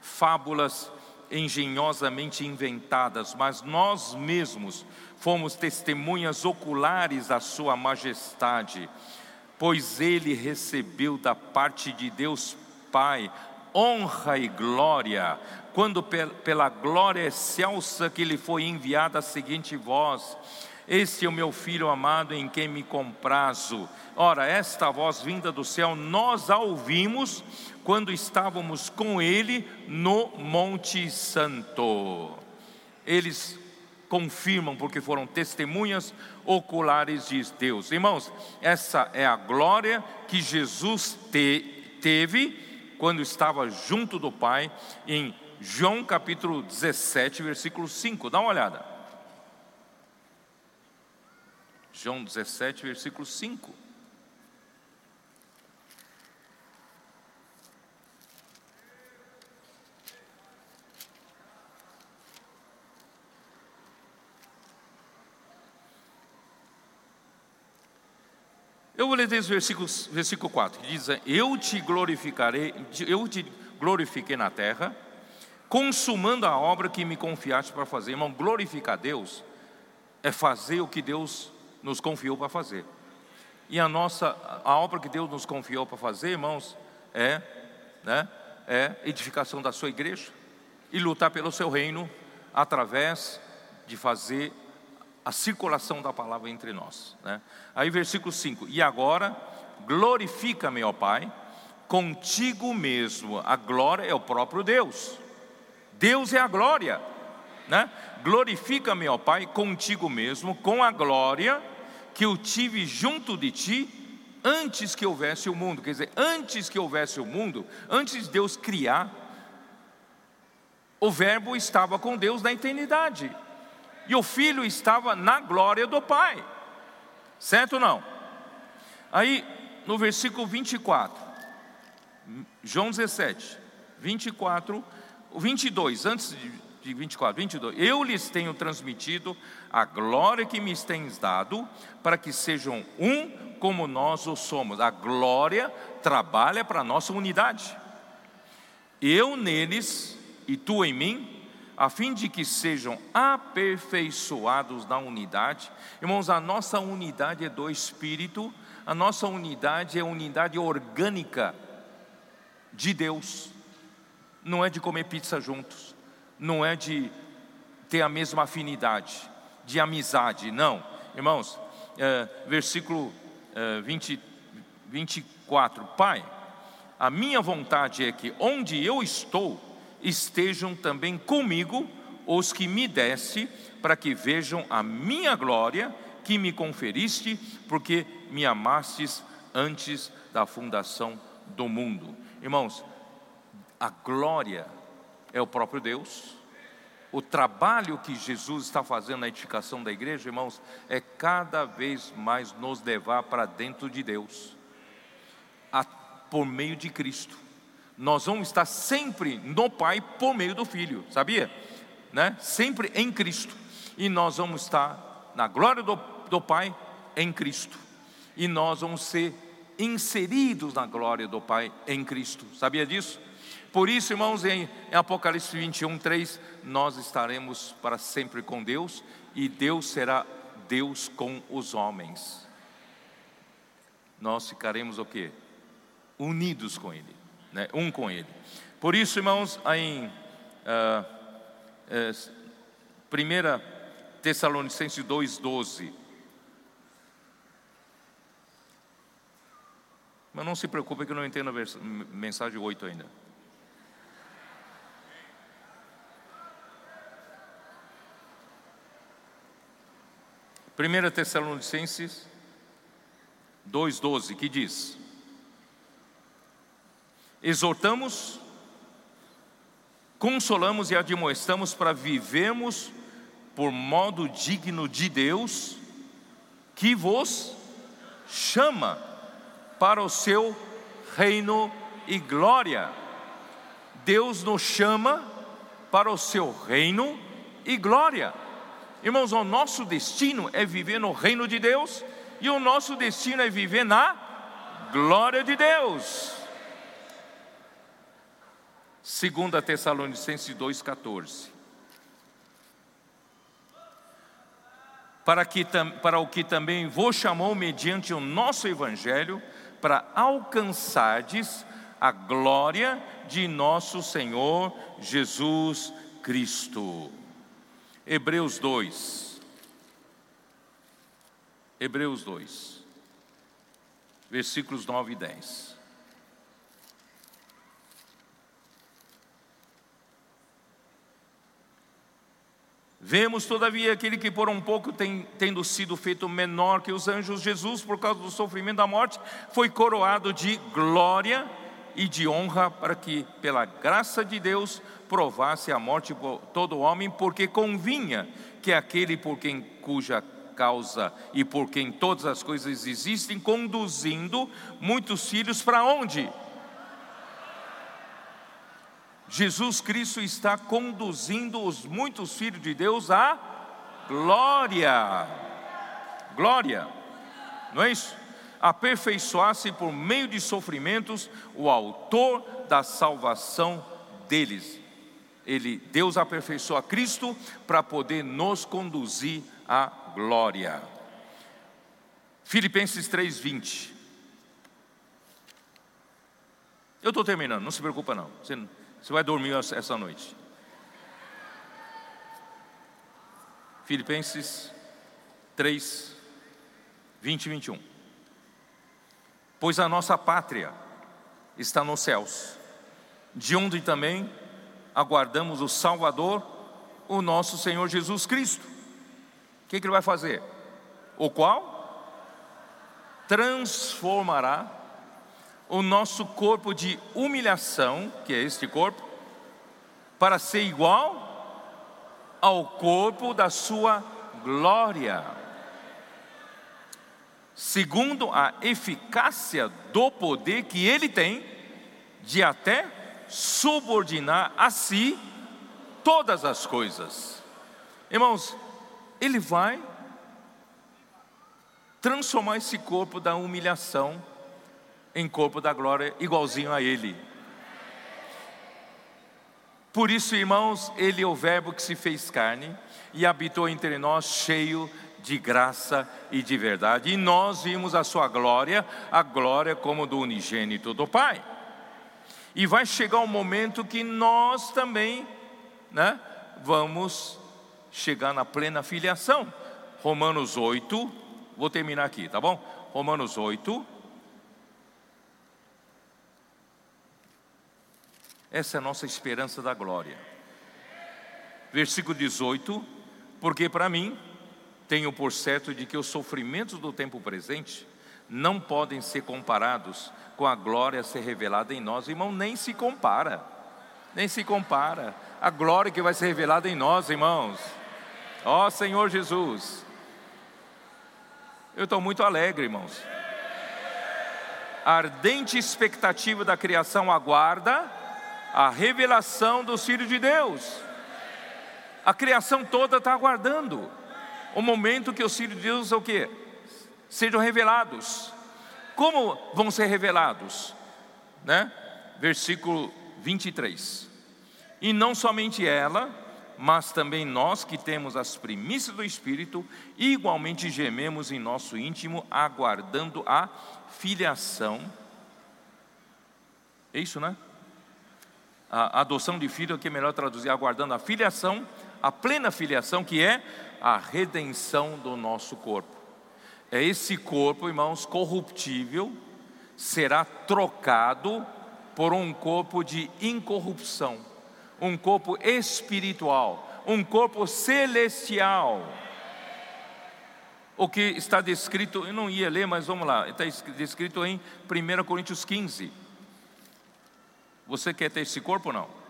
A: fábulas engenhosamente inventadas, mas nós mesmos fomos testemunhas oculares da Sua majestade, pois Ele recebeu da parte de Deus Pai honra e glória, quando pela glória excelsa que lhe foi enviada a seguinte voz: Este é o meu filho amado em quem me comprazo. Ora, esta voz vinda do céu, nós a ouvimos quando estávamos com ele no Monte Santo. Eles confirmam, porque foram testemunhas oculares de Deus. Irmãos, essa é a glória que Jesus te, teve quando estava junto do Pai, em João capítulo 17, versículo 5. Dá uma olhada. João 17, versículo 5. Eu vou ler desde o versículo, versículo 4, que diz: Eu te glorificarei, eu te glorifiquei na terra, consumando a obra que me confiaste para fazer. Irmão, glorificar Deus é fazer o que Deus nos confiou para fazer. E a nossa, a obra que Deus nos confiou para fazer, irmãos, é, né, é edificação da sua igreja e lutar pelo seu reino através de fazer a circulação da palavra entre nós. Né? Aí, versículo 5: E agora, glorifica-me, ó Pai, contigo mesmo. A glória é o próprio Deus. Deus é a glória. Né? Glorifica-me, ó Pai, contigo mesmo, com a glória que eu tive junto de ti antes que houvesse o mundo. Quer dizer, antes que houvesse o mundo, antes de Deus criar, o Verbo estava com Deus na eternidade e o filho estava na glória do Pai. Certo ou não? Aí, no versículo 24, João 17, 24, 22, antes de 24, 22, eu lhes tenho transmitido a glória que me tens dado, para que sejam um como nós o somos. A glória trabalha para a nossa unidade. Eu neles e tu em mim, a fim de que sejam aperfeiçoados na unidade. Irmãos, a nossa unidade é do Espírito, a nossa unidade é unidade orgânica de Deus, não é de comer pizza juntos, não é de ter a mesma afinidade, de amizade, não. Irmãos, é, versículo é, 20, 24: Pai, a minha vontade é que onde eu estou, estejam também comigo os que me deste, para que vejam a minha glória que me conferiste, porque me amastes antes da fundação do mundo. Irmãos, a glória é o próprio Deus. O trabalho que Jesus está fazendo na edificação da igreja, irmãos, é cada vez mais nos levar para dentro de Deus, a, por meio de Cristo. Nós vamos estar sempre no Pai por meio do Filho, sabia? Né? Sempre em Cristo. E nós vamos estar na glória do, do Pai em Cristo. E nós vamos ser inseridos na glória do Pai em Cristo. Sabia disso? Por isso, irmãos, em, Apocalipse 21, 3, nós estaremos para sempre com Deus e Deus será Deus com os homens. Nós ficaremos o quê? Unidos com Ele, né? um com Ele. Por isso, irmãos, em uh, uh, 1 Tessalonicenses 2,12. Mas não se preocupe que eu não entendo a mensagem 8 ainda. 1 Tessalonicenses 2,12, que diz: Exortamos, consolamos e admoestamos para vivermos por modo digno de Deus, que vos chama para o seu reino e glória. Deus nos chama para o seu reino e glória. Irmãos, o nosso destino é viver no reino de Deus e o nosso destino é viver na glória de Deus. 2 Tessalonicenses 2,14. Para, para o que também vos chamou mediante o nosso Evangelho, para alcançardes a glória de nosso Senhor Jesus Cristo. Hebreus 2. Hebreus 2, versículos 9 e 10. Vemos, todavia, aquele que por um pouco tem, tendo sido feito menor que os anjos, Jesus, por causa do sofrimento da morte, foi coroado de glória e de honra, para que, pela graça de Deus, provasse a morte por todo homem, porque convinha que aquele por quem cuja causa e por quem todas as coisas existem, conduzindo muitos filhos para onde? Jesus Cristo está conduzindo os muitos filhos de Deus à glória. Glória. Não é isso? Aperfeiçoar-se por meio de sofrimentos o autor da salvação deles ele, Deus aperfeiçoa Cristo para poder nos conduzir à glória. Filipenses 3:20. Eu estou terminando, não se preocupa não. Você, você vai dormir essa noite. Filipenses 3, 20 e 21. Pois a nossa pátria está nos céus, de onde também aguardamos o Salvador, o nosso Senhor Jesus Cristo. O que, que ele vai fazer? O qual transformará o nosso corpo de humilhação, que é este corpo, para ser igual ao corpo da sua glória, segundo a eficácia do poder que ele tem de até subordinar a si todas as coisas. Irmãos, Ele vai transformar esse corpo da humilhação em corpo da glória, igualzinho a Ele. Por isso, irmãos, Ele é o Verbo que se fez carne e habitou entre nós, cheio de graça e de verdade. E nós vimos a Sua glória, a glória como do unigênito do Pai. E vai chegar um momento que nós também, né, vamos chegar na plena filiação. Romanos 8, vou terminar aqui, tá bom? Romanos 8, Essa é a nossa esperança da glória. Versículo 18: Porque para mim, tenho por certo de que os sofrimentos do tempo presente não podem ser comparados com a glória a ser revelada em nós, irmão, nem se compara, nem se compara. A glória que vai ser revelada em nós, irmãos. Ó Senhor Jesus, eu estou muito alegre, irmãos. A ardente expectativa da criação aguarda a revelação dos filhos de Deus. A criação toda está aguardando o momento que os filhos de Deus o quê? Sejam revelados. Como vão ser revelados? Né? Versículo 23. E não somente ela, mas também nós que temos as primícias do Espírito, igualmente gememos em nosso íntimo, aguardando a filiação. É isso, né? A adoção de filho, que é melhor traduzir, aguardando a filiação, a plena filiação, que é a redenção do nosso corpo. É esse corpo, irmãos, corruptível, será trocado por um corpo de incorrupção um corpo espiritual, um corpo celestial. O que está descrito, eu não ia ler, mas vamos lá, está descrito em 1 Coríntios 15. Você quer ter esse corpo ou não?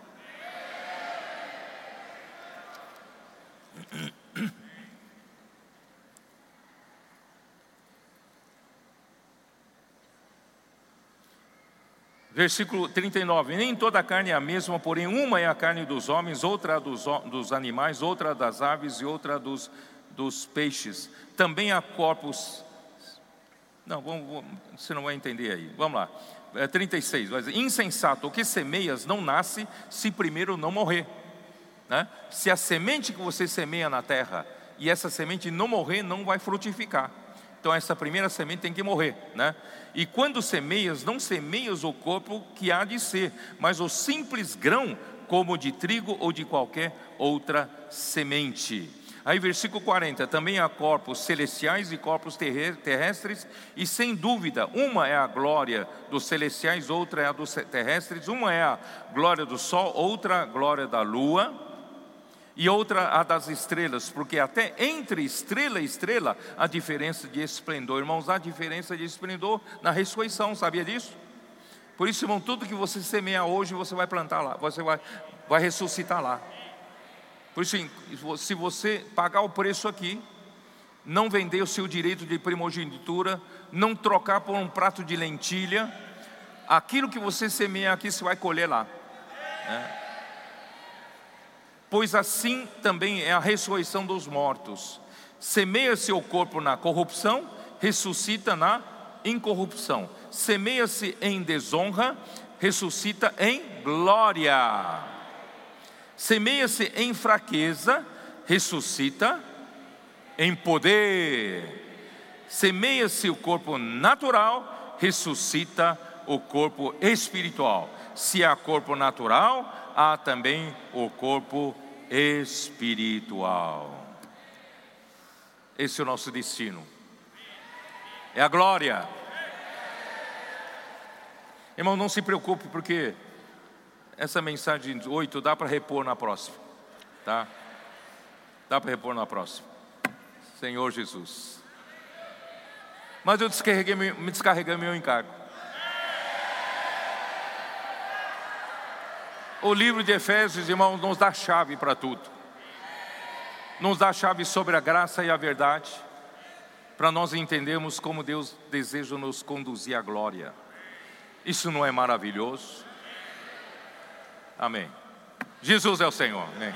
A: Versículo 39: Nem toda a carne é a mesma, porém uma é a carne dos homens, outra dos, dos animais, outra das aves e outra dos, dos peixes. Também há corpos. Não, vamos, você não vai entender aí. Vamos lá. É 36. Vai Insensato, o que semeias não nasce se primeiro não morrer. Né? Se a semente que você semeia na terra e essa semente não morrer, não vai frutificar. Então essa primeira semente tem que morrer, né? E quando semeias, não semeias o corpo que há de ser, mas o simples grão, como de trigo ou de qualquer outra semente. Aí, versículo 40: também há corpos celestiais e corpos terrestres, e sem dúvida, uma é a glória dos celestiais, outra é a dos terrestres, uma é a glória do sol, outra a glória da lua e outra a das estrelas, porque até entre estrela e estrela há diferença de esplendor. Irmãos, há diferença de esplendor na ressurreição, sabia disso? Por isso, irmão, tudo que você semeia hoje, você vai plantar lá, você vai, vai ressuscitar lá. Por isso, se você pagar o preço aqui, não vender o seu direito de primogenitura, não trocar por um prato de lentilha, aquilo que você semeia aqui, você vai colher lá. Né? pois assim também é a ressurreição dos mortos. Semeia-se o corpo na corrupção, ressuscita na incorrupção. Semeia-se em desonra, ressuscita em glória. Semeia-se em fraqueza, ressuscita em poder. Semeia-se o corpo natural, ressuscita o corpo espiritual. Se há corpo natural, há também o corpo espiritual. Esse é o nosso destino. É a glória. Irmão, não se preocupe, porque essa mensagem 8 dá para repor na próxima. Tá? Dá para repor na próxima. Senhor Jesus. Mas eu descarreguei, me descarreguei meu encargo. O livro de Efésios, irmãos, nos dá chave para tudo. Nos dá chave sobre a graça e a verdade, para nós entendermos como Deus deseja nos conduzir à glória. Isso não é maravilhoso? Amém. Jesus é o Senhor. Amém.